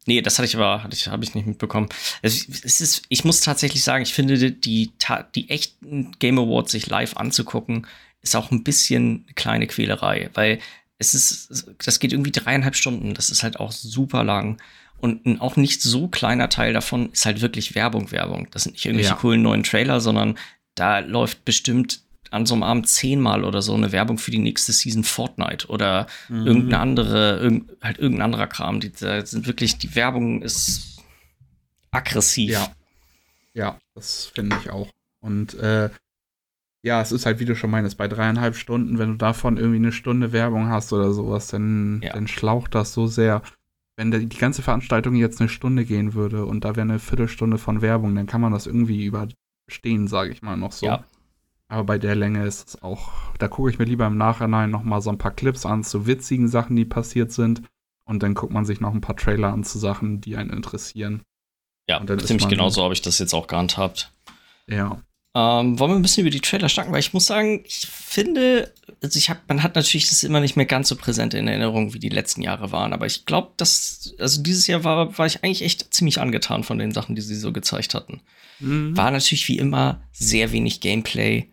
Nee, das hatte ich aber, hatte ich, habe ich nicht mitbekommen. Es, es, ist, ich muss tatsächlich sagen, ich finde, die, die echten Game Awards sich live anzugucken, ist auch ein bisschen eine kleine Quälerei, weil es ist, das geht irgendwie dreieinhalb Stunden. Das ist halt auch super lang. Und ein auch nicht so kleiner Teil davon ist halt wirklich Werbung, Werbung. Das sind nicht irgendwelche ja. coolen neuen Trailer, sondern da läuft bestimmt an so einem Abend zehnmal oder so eine Werbung für die nächste Season Fortnite oder mhm. irgendeine andere, irg halt irgendein anderer Kram. Die, da sind wirklich, die Werbung ist aggressiv. Ja. Ja, das finde ich auch. Und äh, ja, es ist halt, wie du schon meinst, bei dreieinhalb Stunden, wenn du davon irgendwie eine Stunde Werbung hast oder sowas, dann, ja. dann schlaucht das so sehr wenn die ganze Veranstaltung jetzt eine Stunde gehen würde und da wäre eine Viertelstunde von Werbung, dann kann man das irgendwie überstehen, sage ich mal noch so. Ja. Aber bei der Länge ist es auch, da gucke ich mir lieber im Nachhinein noch mal so ein paar Clips an zu witzigen Sachen, die passiert sind. Und dann guckt man sich noch ein paar Trailer an zu Sachen, die einen interessieren. Ja, ziemlich genauso habe ich das jetzt auch gehandhabt. Ja. Ähm, wollen wir ein bisschen über die Trailer schnacken? Weil ich muss sagen, ich finde, also ich hab, man hat natürlich das immer nicht mehr ganz so präsent in Erinnerung, wie die letzten Jahre waren. Aber ich glaube, dass, also dieses Jahr war, war ich eigentlich echt ziemlich angetan von den Sachen, die sie so gezeigt hatten. Mhm. War natürlich wie immer sehr wenig Gameplay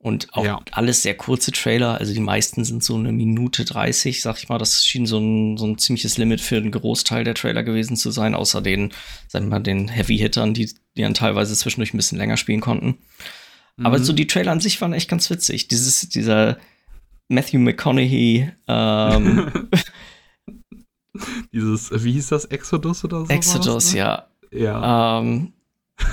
und auch ja. alles sehr kurze Trailer. Also die meisten sind so eine Minute 30, sag ich mal. Das schien so ein, so ein ziemliches Limit für einen Großteil der Trailer gewesen zu sein, außer den, sagen wir mal, den Heavy-Hittern, die, die dann teilweise zwischendurch ein bisschen länger spielen konnten. Mhm. Aber so die Trailer an sich waren echt ganz witzig. Dieses, dieser Matthew McConaughey, ähm, *laughs* Dieses, wie hieß das, Exodus oder so? Exodus, ne? ja. Ja. Ähm,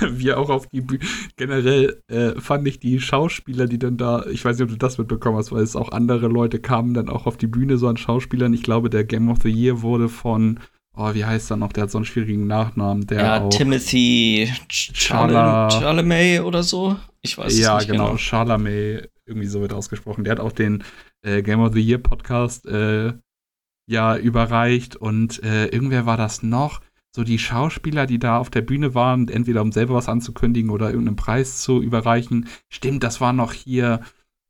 *laughs* wie auch auf die Bühne. Generell äh, fand ich die Schauspieler, die dann da, ich weiß nicht, ob du das mitbekommen hast, weil es auch andere Leute kamen dann auch auf die Bühne so an Schauspielern. Ich glaube, der Game of the Year wurde von, oh, wie heißt er noch? Der hat so einen schwierigen Nachnamen. Der ja, auch Timothy Chalamet oder so. Ich weiß ja, es nicht genau. Ja, genau, Chalamet, irgendwie so wird ausgesprochen. Der hat auch den äh, Game of the Year Podcast äh, ja überreicht und äh, irgendwer war das noch so die Schauspieler, die da auf der Bühne waren, entweder um selber was anzukündigen oder irgendeinen Preis zu überreichen. Stimmt, das war noch hier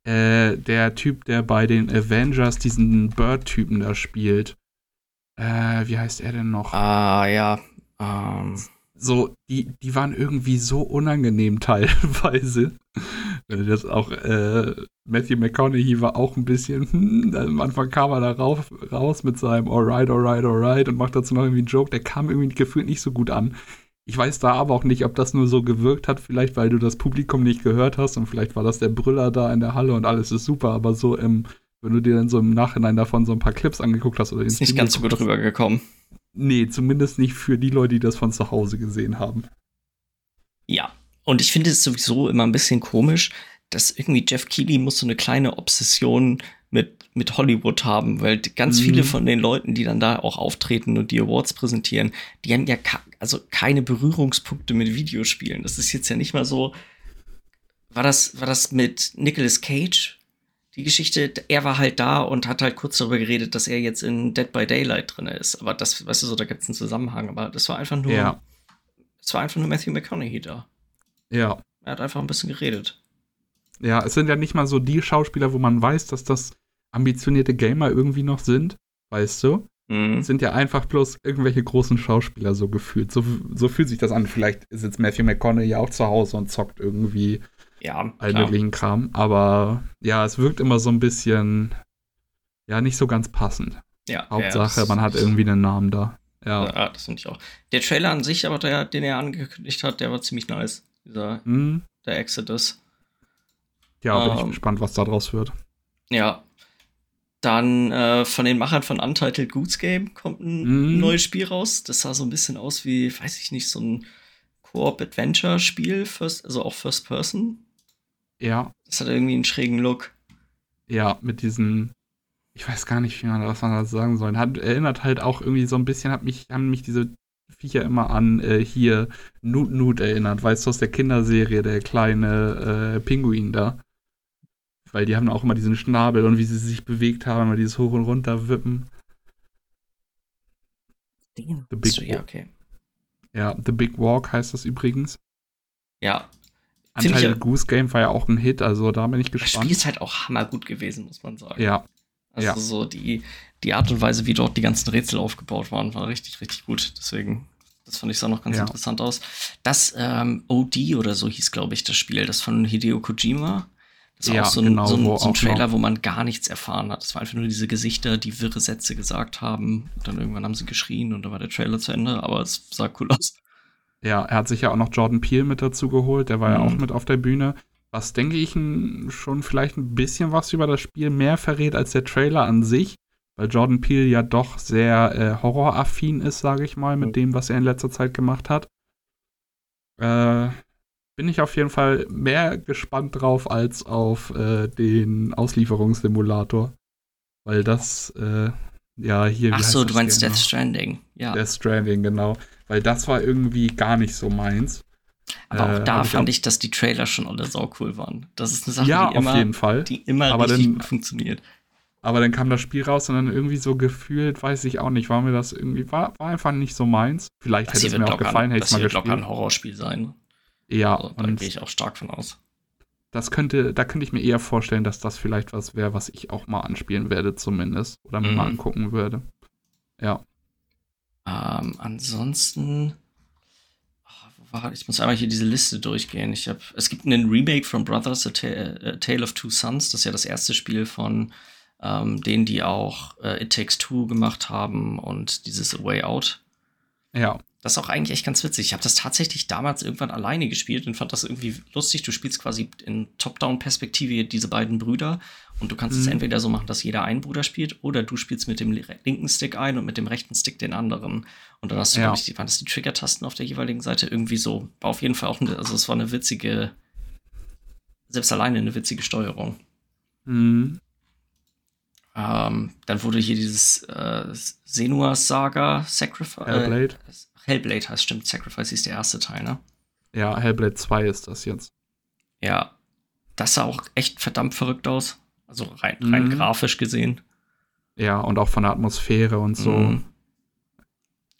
äh, der Typ, der bei den Avengers diesen Bird-Typen da spielt. Äh, wie heißt er denn noch? Ah, ja. Um. Ähm. So, die, die waren irgendwie so unangenehm *laughs* teilweise. Das auch, äh, Matthew McConaughey war auch ein bisschen, hm, am Anfang kam er da rauf, raus mit seinem Alright, alright, alright und macht dazu noch irgendwie einen Joke, der kam irgendwie gefühlt nicht so gut an. Ich weiß da aber auch nicht, ob das nur so gewirkt hat, vielleicht weil du das Publikum nicht gehört hast und vielleicht war das der Brüller da in der Halle und alles ist super, aber so im, wenn du dir dann so im Nachhinein davon so ein paar Clips angeguckt hast oder Ist nicht ganz so gut rübergekommen. Nee, zumindest nicht für die Leute, die das von zu Hause gesehen haben. Ja, und ich finde es sowieso immer ein bisschen komisch, dass irgendwie Jeff Keighley muss so eine kleine Obsession mit, mit Hollywood haben, weil ganz mhm. viele von den Leuten, die dann da auch auftreten und die Awards präsentieren, die haben ja also keine Berührungspunkte mit Videospielen. Das ist jetzt ja nicht mal so. War das, war das mit Nicolas Cage? Die Geschichte, er war halt da und hat halt kurz darüber geredet, dass er jetzt in Dead by Daylight drin ist. Aber das, weißt du so, da gibt es einen Zusammenhang. Aber das war einfach nur, ja. es war einfach nur Matthew McConaughey da. Ja. Er hat einfach ein bisschen geredet. Ja, es sind ja nicht mal so die Schauspieler, wo man weiß, dass das ambitionierte Gamer irgendwie noch sind, weißt du? Mhm. Es sind ja einfach bloß irgendwelche großen Schauspieler so gefühlt. So, so fühlt sich das an. Vielleicht ist jetzt Matthew McConaughey auch zu Hause und zockt irgendwie ja, allen möglichen Kram. Aber ja, es wirkt immer so ein bisschen, ja, nicht so ganz passend. Ja, Hauptsache, ja, man hat irgendwie einen Namen da. Ja. ja das finde ich auch. Der Trailer an sich, aber der, den er angekündigt hat, der war ziemlich nice. Dieser, Mhm. der Exodus. Ja, bin ich Ähm, gespannt, was da draus wird. Ja. Dann äh, von den Machern von Untitled Goose Game kommt ein Mhm. neues Spiel raus. Das sah so ein bisschen aus wie, weiß ich nicht, so ein Koop-Adventure-Spiel, also auch First Person. Ja, Das hat irgendwie einen schrägen Look. ja, mit diesen, ich weiß gar nicht, wie man was man da sagen soll. Hat, erinnert halt auch irgendwie so ein bisschen, hat mich, haben mich diese Viecher immer an äh, hier Nut Nut erinnert. Weißt du, aus der Kinderserie, der kleine äh, Pinguin da. Weil die haben auch immer diesen Schnabel und wie sie sich bewegt haben, immer dieses Hoch und Runter wippen. The Big So, ja, okay. Ja, The Big Walk heißt das übrigens. Ja, Ja- Goose Game war ja auch ein Hit, also da bin ich das gespannt. Spiel ist halt auch hammergut gewesen, muss man sagen. Ja, Also ja. so die, die Art und Weise, wie dort die ganzen Rätsel aufgebaut waren, war richtig, richtig gut. Deswegen, das fand ich sah noch ganz Ja. interessant aus. Das ähm, OD oder so hieß, glaube ich, das Spiel, das von Hideo Kojima. Das war Ja, auch so ein, genau, so ein, so ein Trailer, noch- wo man gar nichts erfahren hat. Das war einfach nur diese Gesichter, die wirre Sätze gesagt haben. Und dann irgendwann haben sie geschrien und dann war der Trailer zu Ende, aber es sah cool *laughs* aus. Ja, er hat sich ja auch noch Jordan Peele mit dazu geholt, der war ja Mhm. auch mit auf der Bühne. Was denke ich schon vielleicht ein bisschen was über das Spiel mehr verrät als der Trailer an sich, weil Jordan Peele ja doch sehr äh, horroraffin ist, sage ich mal, mit Mhm. dem, was er in letzter Zeit gemacht hat. Äh, bin ich auf jeden Fall mehr gespannt drauf als auf äh, den Auslieferungssimulator. Weil das, äh, ja, hier. Ach so, du meinst Death? Stranding. Ja. Death Stranding, genau. Weil das war irgendwie gar nicht so meins. aber auch äh, da ich fand auch- ich, dass die Trailer schon alle saucool waren. Das ist eine Sache, ja, die auf immer, jeden Fall. die immer Aber richtig dann- gut funktioniert. Aber dann kam das Spiel raus und dann irgendwie so gefühlt, weiß ich auch nicht, war mir das irgendwie, war, war einfach nicht so meins. Vielleicht Das hätte es mir wird auch gefallen, hätte ich das mal hier wird locker gespielt. ein Horrorspiel sein. Ja, Also, da gehe ich auch stark von aus. das könnte, da könnte ich mir eher vorstellen, dass das vielleicht was wäre, was ich auch mal anspielen werde, zumindest. Oder mir Mhm. mal angucken würde. Ja. Ähm, ansonsten, war, ich muss einmal hier diese Liste durchgehen. Ich hab, es gibt einen Remake von Brothers, Ta A Tale of Two Sons. Das ist ja das erste Spiel von ähm, denen, die auch äh, It Takes Two gemacht haben und dieses A Way Out. Ja. Das ist auch eigentlich echt ganz witzig. Ich habe das tatsächlich damals irgendwann alleine gespielt und fand das irgendwie lustig. Du spielst quasi in Top-Down-Perspektive diese beiden Brüder und du kannst es Mhm. entweder so machen, dass jeder einen Bruder spielt oder du spielst mit dem linken Stick ein und mit dem rechten Stick den anderen. Und dann hast du, Ja. glaube ich, die, waren das die Trigger-Tasten auf der jeweiligen Seite? Irgendwie so. War auf jeden Fall auch, eine, also es war eine witzige, selbst alleine eine witzige Steuerung. Mhm. Ähm, dann wurde hier dieses äh, Senua's Saga Sacrifice. Hellblade. Äh, Hellblade heißt, stimmt. Sacrifice ist der erste Teil, ne? Ja, Hellblade 2 ist das jetzt. Ja. Das sah auch echt verdammt verrückt aus. Also rein, rein Mhm. grafisch gesehen. Ja, und auch von der Atmosphäre und so. Mhm.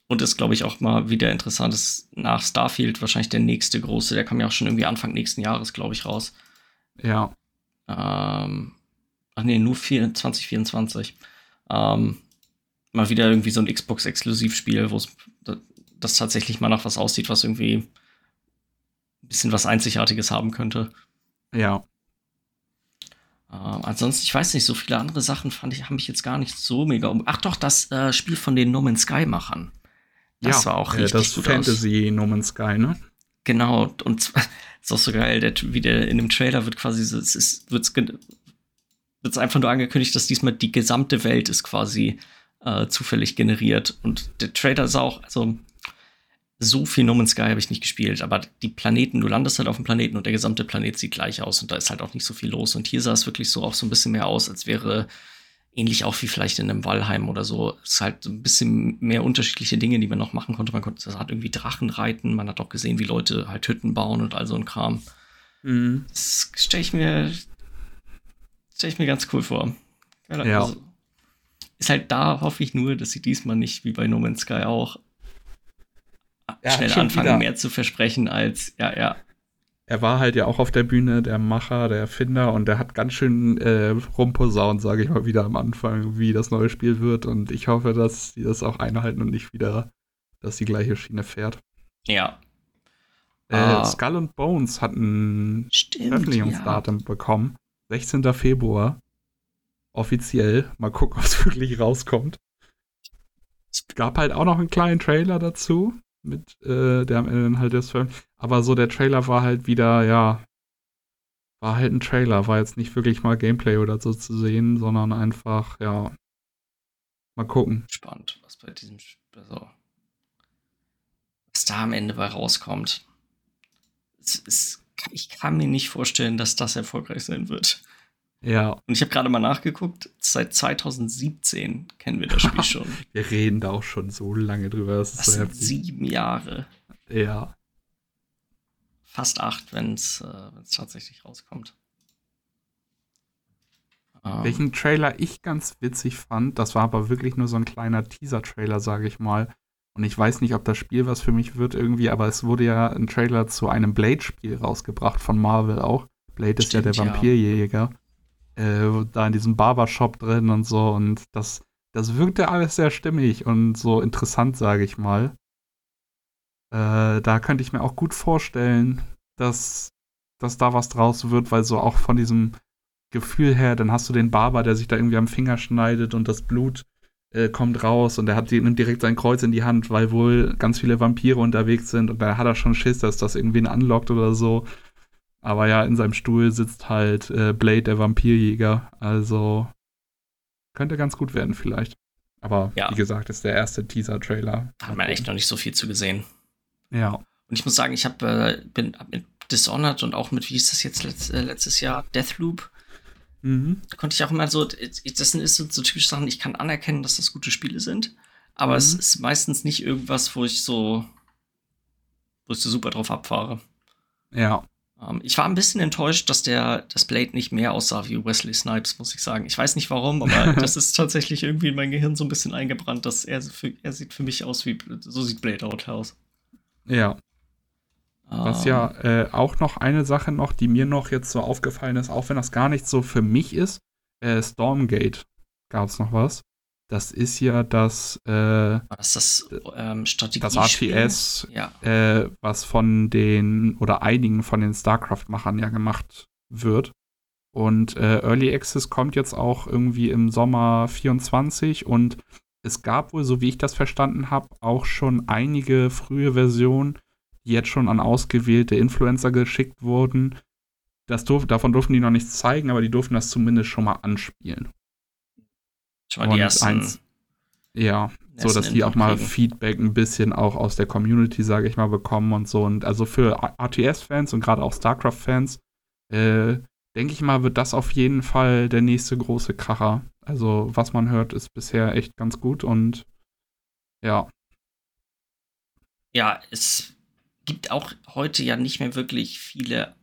Und ist, glaube ich, auch mal wieder interessant. Ist nach Starfield wahrscheinlich der nächste große. Der kam ja auch schon irgendwie Anfang nächsten Jahres, glaube ich, raus. Ja. Ähm, ach nee, nur 4, 2024. Ähm, mal wieder irgendwie so ein Xbox-Exklusivspiel, wo es das tatsächlich mal nach was aussieht, was irgendwie ein bisschen was Einzigartiges haben könnte. Ja. Ähm, ansonsten, ich weiß nicht, so viele andere Sachen fand ich, haben mich jetzt gar nicht so mega um. Ach doch, das äh, Spiel von den No Man's Sky-Machern. Das ja. war auch äh, richtig Das gut aus. Fantasy No Man's Sky, ne? Genau, und zwar- *laughs* ist auch so geil, der, wie der in dem Trailer wird quasi so, es ist, wird's, wird's einfach nur angekündigt, dass diesmal die gesamte Welt ist quasi äh, zufällig generiert. Und der Trailer sah auch, also so viel No Man's Sky habe ich nicht gespielt, aber die Planeten, du landest halt auf dem Planeten und der gesamte Planet sieht gleich aus und da ist halt auch nicht so viel los. Und hier sah es wirklich so auch so ein bisschen mehr aus, als wäre ähnlich auch wie vielleicht in einem Walheim oder so. Es ist halt so ein bisschen mehr unterschiedliche Dinge, die man noch machen konnte. Man konnte, das hat irgendwie Drachen reiten, man hat auch gesehen, wie Leute halt Hütten bauen und all so ein Kram. Mhm. Das stelle ich mir, stelle ich mir ganz cool vor. Ja. Also, ist halt da, hoffe ich nur, dass sie diesmal nicht wie bei No Man's Sky auch Ja, schnell schon anfangen, wieder. mehr zu versprechen als, ja, ja. Er war halt ja auch auf der Bühne, der Macher, der Erfinder, und der hat ganz schön äh, rumposaunt, sage ich mal wieder am Anfang, wie das neue Spiel wird. Und ich hoffe, dass die das auch einhalten und nicht wieder, dass die gleiche Schiene fährt. Ja. Äh, Ähm. Skull and Bones hat ein Veröffentlichungsdatum ja. bekommen. 16. Februar. Offiziell. Mal gucken, *laughs* ob es wirklich rauskommt. Es gab halt auch noch einen kleinen Trailer dazu. Mit, äh, der am Ende dann halt Film. Aber so der Trailer war halt wieder, ja. War halt ein Trailer. War jetzt nicht wirklich mal Gameplay oder so zu sehen, sondern einfach, ja. Mal gucken. Spannend, was bei diesem. Also, was da am Ende bei rauskommt. Es, es, ich kann mir nicht vorstellen, dass das erfolgreich sein wird. Ja. Und ich habe gerade mal nachgeguckt, seit 2017 kennen wir das Spiel *laughs* schon. wir reden da auch schon so lange drüber. Das, das so sind sieben Jahre. Ja. Fast acht, wenn es äh, tatsächlich rauskommt. Welchen Trailer ich ganz witzig fand, das war aber wirklich nur so ein kleiner Teaser-Trailer, sage ich mal, und ich weiß nicht, ob das Spiel was für mich wird irgendwie, aber es wurde ja ein Trailer zu einem Blade-Spiel rausgebracht von Marvel auch. Blade ist ja der Vampirjäger. Äh, da in diesem Barbershop drin und so. Und das, das wirkte alles sehr stimmig und so interessant, sage ich mal. Äh, da könnte ich mir auch gut vorstellen, dass, dass da was draus wird, weil so auch von diesem Gefühl her, dann hast du den Barber, der sich da irgendwie am Finger schneidet und das Blut äh, kommt raus und er hat, nimmt direkt sein Kreuz in die Hand, weil wohl ganz viele Vampire unterwegs sind und da hat er schon Schiss, dass das irgendwen anlockt oder so. Aber ja, in seinem Stuhl sitzt halt äh, Blade, der Vampirjäger. Also könnte ganz gut werden vielleicht. Aber ja. wie gesagt, ist der erste Teaser-Trailer. Da hat man echt noch nicht so viel zu gesehen. Ja. Und ich muss sagen, ich hab, äh, bin hab mit Dishonored und auch mit, wie hieß das jetzt letzt, äh, letztes Jahr, Deathloop, Mhm. Da konnte ich auch immer so, das sind so, so typische Sachen, ich kann anerkennen, dass das gute Spiele sind, aber mhm. es ist meistens nicht irgendwas, wo ich so, wo ich so super drauf abfahre. Ja. Um, ähm, ich war ein bisschen enttäuscht, dass der das Blade nicht mehr aussah wie Wesley Snipes, muss ich sagen. Ich weiß nicht warum, aber *laughs* das ist tatsächlich irgendwie in mein Gehirn so ein bisschen eingebrannt, dass er, für, er sieht für mich aus wie, so sieht Blade out aus. Ja. Was ja ah. äh, auch noch eine Sache noch, die mir noch jetzt so aufgefallen ist, auch wenn das gar nicht so für mich ist, äh, Stormgate gab es noch was. Das ist ja das, äh, das, das, ähm, das RTS, ja. äh, was von den oder einigen von den StarCraft-Machern ja gemacht wird. Und äh, Early Access kommt jetzt auch irgendwie im Sommer 24 und es gab wohl, so wie ich das verstanden habe, auch schon einige frühe Versionen, die jetzt schon an ausgewählte Influencer geschickt wurden. Das durf, davon durften die noch nichts zeigen, aber die durften das zumindest schon mal anspielen. Schon mal die ersten. Eins, ja, so dass die auch mal Feedback ein bisschen auch aus der Community, sage ich mal, bekommen und so. Und also für RTS-Fans und gerade auch StarCraft-Fans, äh, denke ich mal, wird das auf jeden Fall der nächste große Kracher. Also, was man hört, ist bisher echt ganz gut und ja. Ja, es gibt auch heute ja nicht mehr wirklich viele,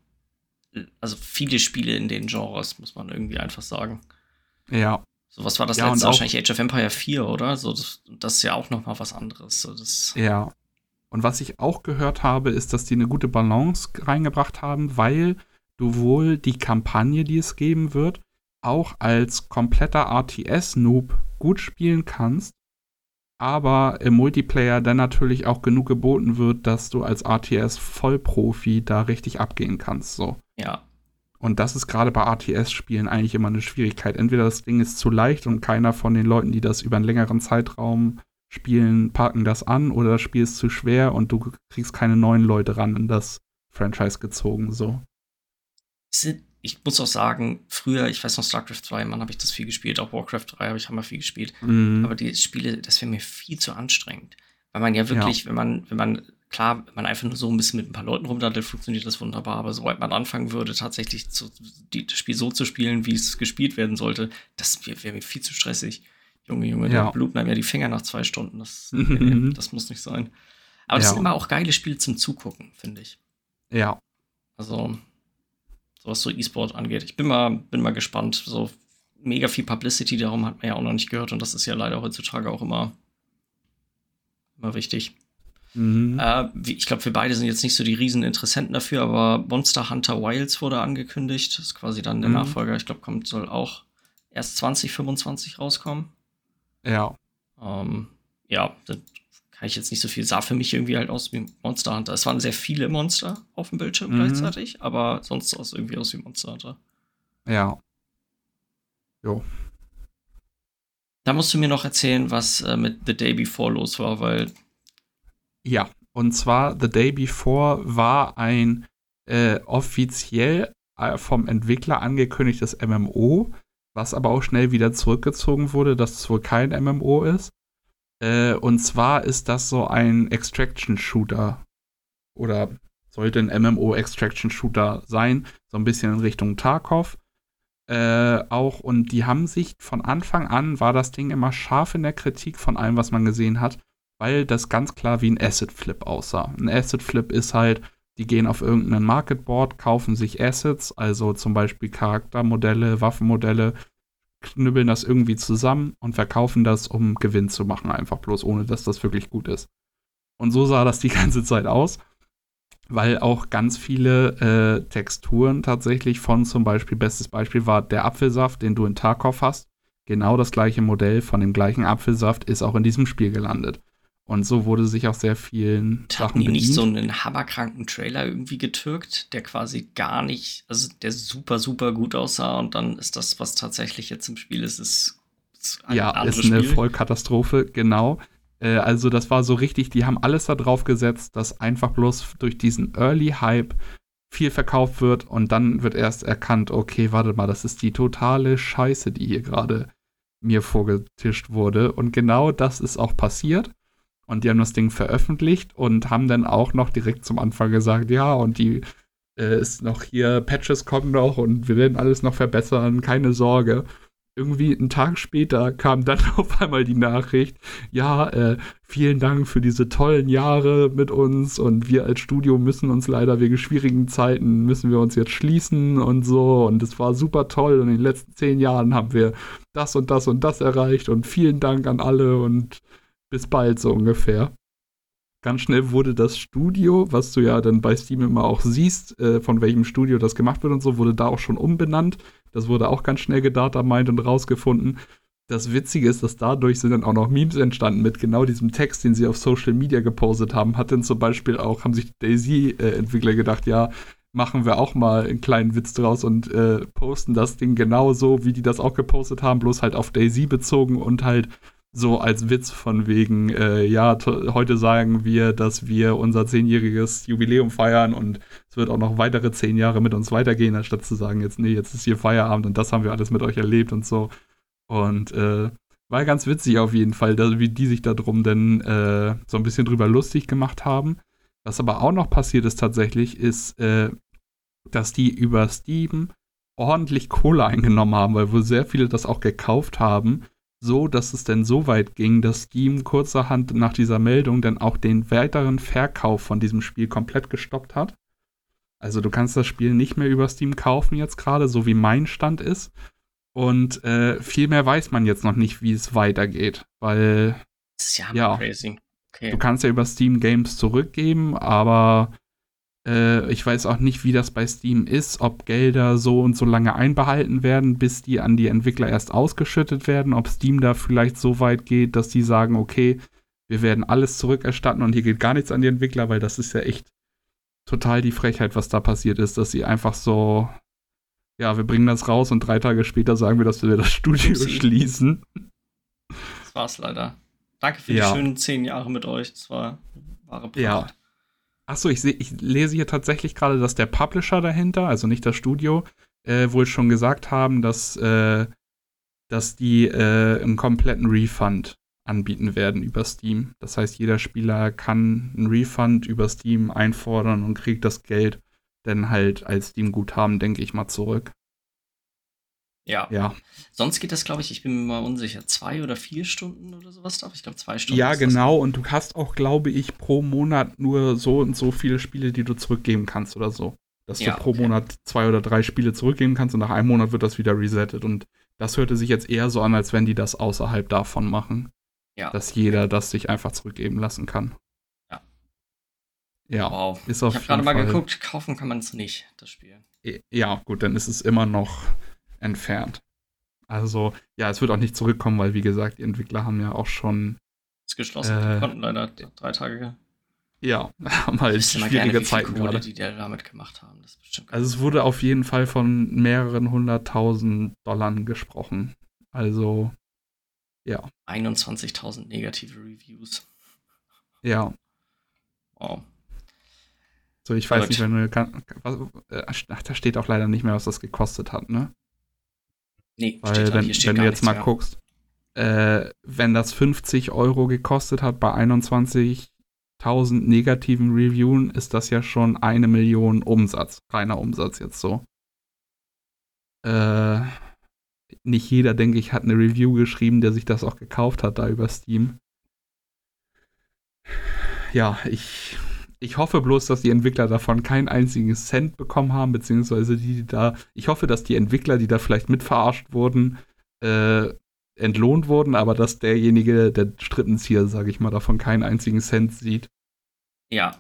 also viele Spiele in den Genres, muss man irgendwie einfach sagen. Ja. So, was war das ja, letzte? Wahrscheinlich Age of Empire 4, oder? So, das, das ist ja auch noch mal was anderes. So, ja. Und was ich auch gehört habe, ist, dass die eine gute Balance reingebracht haben, weil du wohl die Kampagne, die es geben wird, auch als kompletter RTS-Noob gut spielen kannst aber im Multiplayer dann natürlich auch genug geboten wird, dass du als RTS-Vollprofi da richtig abgehen kannst. So. Ja. Und das ist gerade bei RTS-Spielen eigentlich immer eine Schwierigkeit. Entweder das Ding ist zu leicht und keiner von den Leuten, die das über einen längeren Zeitraum spielen, packen das an, oder das Spiel ist zu schwer und du kriegst keine neuen Leute ran in das Franchise gezogen. So. Ich muss auch sagen, früher, ich weiß noch, StarCraft 2, Mann, habe ich das viel gespielt, auch Warcraft 3 habe ich mal viel gespielt. Mhm. Aber die Spiele, das wäre mir viel zu anstrengend. Weil man ja wirklich, ja. wenn man, wenn man, klar, wenn man einfach nur so ein bisschen mit ein paar Leuten rumdaddelt, funktioniert das wunderbar. Aber sobald man anfangen würde, tatsächlich zu, die, das Spiel so zu spielen, wie es gespielt werden sollte, das wäre wär mir viel zu stressig. Junge, Junge, ja. da bluten einem ja die Finger nach zwei Stunden. Das, *laughs* das muss nicht sein. Aber das ja. sind immer auch geile Spiele zum Zugucken, finde ich. Ja. Also, was so E-Sport angeht. Ich bin mal, bin mal gespannt. So mega viel Publicity, darum hat man ja auch noch nicht gehört und das ist ja leider heutzutage auch immer, immer wichtig. Mhm. Äh, ich glaube, wir beide sind jetzt nicht so die riesen Interessenten dafür, aber Monster Hunter Wilds wurde angekündigt. Das ist quasi dann der mhm. Nachfolger. Ich glaube, kommt, soll auch erst 2025 rauskommen. Ja. Ähm, ja, kann ich jetzt nicht so viel, sah für mich irgendwie halt aus wie Monster Hunter. Es waren sehr viele Monster auf dem Bildschirm mhm. gleichzeitig, aber sonst sah es irgendwie aus wie Monster Hunter. Ja. Jo. Da musst du mir noch erzählen, was äh, mit The Day Before los war, weil. Ja, und zwar The Day Before war ein äh, offiziell äh, vom Entwickler angekündigtes MMO, was aber auch schnell wieder zurückgezogen wurde, dass es wohl kein MMO ist. Äh, und zwar ist das so ein Extraction-Shooter. Oder sollte ein MMO-Extraction-Shooter sein. So ein bisschen in Richtung Tarkov. Äh, auch und die haben sich von Anfang an war das Ding immer scharf in der Kritik von allem, was man gesehen hat, weil das ganz klar wie ein Asset Flip aussah. Ein Asset Flip ist halt, die gehen auf irgendein Marketboard, kaufen sich Assets, also zum Beispiel Charaktermodelle, Waffenmodelle, knüppeln das irgendwie zusammen und verkaufen das, um Gewinn zu machen, einfach bloß, ohne dass das wirklich gut ist. Und so sah das die *laughs* ganze Zeit aus, weil auch ganz viele äh, Texturen tatsächlich von zum Beispiel, bestes Beispiel war der Apfelsaft, den du in Tarkov hast. Genau das gleiche Modell von dem gleichen Apfelsaft ist auch in diesem Spiel gelandet. Und so wurde sich auch sehr vielen Hatten Sachen die nicht so einen hammerkranken Trailer irgendwie getürkt, der quasi gar nicht, also der super, super gut aussah und dann ist das, was tatsächlich jetzt im Spiel ist, ist, ein Ja, ist eine Spiel. Vollkatastrophe, genau. Äh, also das war so richtig, die haben alles da drauf gesetzt, dass einfach bloß durch diesen Early Hype viel verkauft wird und dann wird erst erkannt, okay, warte mal, das ist die totale Scheiße, die hier gerade mir vorgetischt wurde. Und genau das ist auch passiert. Und die haben das Ding veröffentlicht und haben dann auch noch direkt zum Anfang gesagt, ja, und die äh, ist noch hier, Patches kommen noch und wir werden alles noch verbessern, keine Sorge. Irgendwie einen Tag später kam dann *laughs* auf einmal die Nachricht, ja, äh, vielen Dank für diese tollen Jahre mit uns und wir als Studio müssen uns leider wegen schwierigen Zeiten, müssen wir uns jetzt schließen und so und es war super toll und in den letzten zehn Jahren haben wir das und das und das erreicht und vielen Dank an alle und bis bald so ungefähr. Ganz schnell wurde das Studio, was du ja dann bei Steam immer auch siehst, äh, von welchem Studio das gemacht wird und so, wurde da auch schon umbenannt. Das wurde auch ganz schnell gedatamined und rausgefunden. Das Witzige ist, dass dadurch sind dann auch noch Memes entstanden mit genau diesem Text, den sie auf Social Media gepostet haben. Hat dann zum Beispiel auch, haben sich Daisy-Entwickler gedacht, ja, machen wir auch mal einen kleinen Witz draus und äh, posten das Ding genauso, wie die das auch gepostet haben, bloß halt auf Daisy bezogen und halt so als Witz von wegen, äh, ja, heute sagen wir, dass wir unser zehnjähriges Jubiläum feiern und es wird auch noch weitere zehn Jahre mit uns weitergehen, anstatt zu sagen, jetzt, nee, jetzt ist hier Feierabend und das haben wir alles mit euch erlebt und so. Und äh, war ganz witzig auf jeden Fall, dass, wie die sich da drum denn äh, so ein bisschen drüber lustig gemacht haben. Was aber auch noch passiert ist tatsächlich, ist, äh, dass die über Steam ordentlich Kohle eingenommen haben, weil wohl sehr viele das auch gekauft haben so, dass es denn so weit ging, dass Steam kurzerhand nach dieser Meldung dann auch den weiteren Verkauf von diesem Spiel komplett gestoppt hat. Also du kannst das Spiel nicht mehr über Steam kaufen jetzt gerade, so wie mein Stand ist. Und äh, viel mehr weiß man jetzt noch nicht, wie es weitergeht, weil das ist ja, ja crazy. Okay. Du kannst ja über Steam Games zurückgeben, aber äh, ich weiß auch nicht, wie das bei Steam ist, ob Gelder so und so lange einbehalten werden, bis die an die Entwickler erst ausgeschüttet werden, ob Steam da vielleicht so weit geht, dass die sagen, okay, wir werden alles zurückerstatten und hier geht gar nichts an die Entwickler, weil das ist ja echt total die Frechheit, was da passiert ist, dass sie einfach so, ja, wir bringen das raus und drei Tage später sagen wir, dass wir das Studio schließen. Das war's leider. Danke für ja. die schönen zehn Jahre mit euch. Das war wahre Pracht. Ja. Achso, ich, ich lese hier tatsächlich gerade, dass der Publisher dahinter, also nicht das Studio, äh, wohl schon gesagt haben, dass, äh, dass die äh, einen kompletten Refund anbieten werden über Steam. Das heißt, jeder Spieler kann einen Refund über Steam einfordern und kriegt das Geld dann halt als Steam-Guthaben, denke ich mal, zurück. Ja. ja. Sonst geht das, glaube ich, ich bin mir mal unsicher, zwei oder vier Stunden oder sowas drauf. Ich glaube, zwei Stunden. Ja, genau. Und du hast auch, glaube ich, pro Monat nur so und so viele Spiele, die du zurückgeben kannst oder so. Dass ja, du pro okay. Monat zwei oder drei Spiele zurückgeben kannst und nach einem Monat wird das wieder resettet. Und das hörte sich jetzt eher so an, als wenn die das außerhalb davon machen. Ja. Dass jeder das sich einfach zurückgeben lassen kann. Ja. Ja. Wow. Ist auf ich habe gerade mal geguckt, kaufen kann man es nicht, das Spiel. Ja, gut, dann ist es immer noch entfernt. Also, ja, es wird auch nicht zurückkommen, weil, wie gesagt, die Entwickler haben ja auch schon Ist geschlossen. Äh, konnten leider drei Tage. Ja, *laughs* haben halt schwierige Zeiten gerade. die die damit gemacht haben. also es wurde auf jeden Fall von mehreren hunderttausend Dollar gesprochen. Also, ja. 21.000 negative Reviews. Ja. Wow. So, ich weiß Gut. nicht, wenn du kann, was, äh, ach, da steht auch leider nicht mehr, was das gekostet hat, ne? Nee, Weil steht wenn, steht wenn du jetzt mal mehr. guckst, äh, wenn das 50 Euro gekostet hat bei 21.000 negativen Reviewen, ist das ja schon eine Million Umsatz, reiner Umsatz jetzt so. Äh, nicht jeder, denke ich, hat eine Review geschrieben, der sich das auch gekauft hat da über Steam. Ja, ich ich hoffe bloß, dass die Entwickler davon keinen einzigen Cent bekommen haben, beziehungsweise die, die da, ich hoffe, dass die Entwickler, die da vielleicht mit verarscht wurden, äh, entlohnt wurden, aber dass derjenige, der Strittenzieher, sage ich mal, davon keinen einzigen Cent sieht. Ja.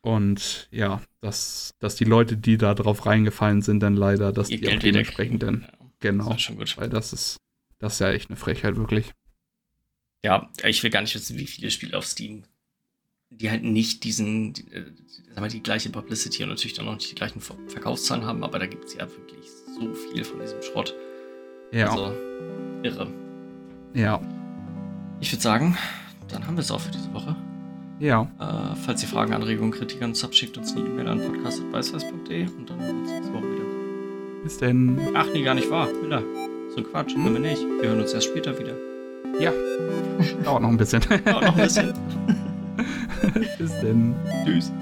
Und ja, dass, dass die Leute, die da drauf reingefallen sind, dann leider, dass Ihr die Geld auch dementsprechend dann. Ja, genau. Das schon gut. Weil das ist, das ist ja echt eine Frechheit, wirklich. Ja, ich will gar nicht wissen, wie viele Spiele auf Steam die halt nicht diesen, die, äh, sag mal, die gleiche Publicity und natürlich dann noch nicht die gleichen Verkaufszahlen haben, aber da gibt es ja wirklich so viel von diesem Schrott. Ja. Also, irre. Ja. Ich würde sagen, dann haben wir es auch für diese Woche. Ja. Äh, falls ihr Fragen, Anregungen, Kritik und Subs schickt uns eine E-Mail an podcast.weißweiß.de und dann hören wir uns nächste Woche wieder. Bis denn. Ach nee, gar nicht wahr. Miller. So Quatsch. Hm? Können wir nicht. Wir hören uns erst später wieder. Ja. *laughs* Dauert noch ein bisschen. Dauert noch ein bisschen. *laughs* *laughs* Bis denn. Tschüss.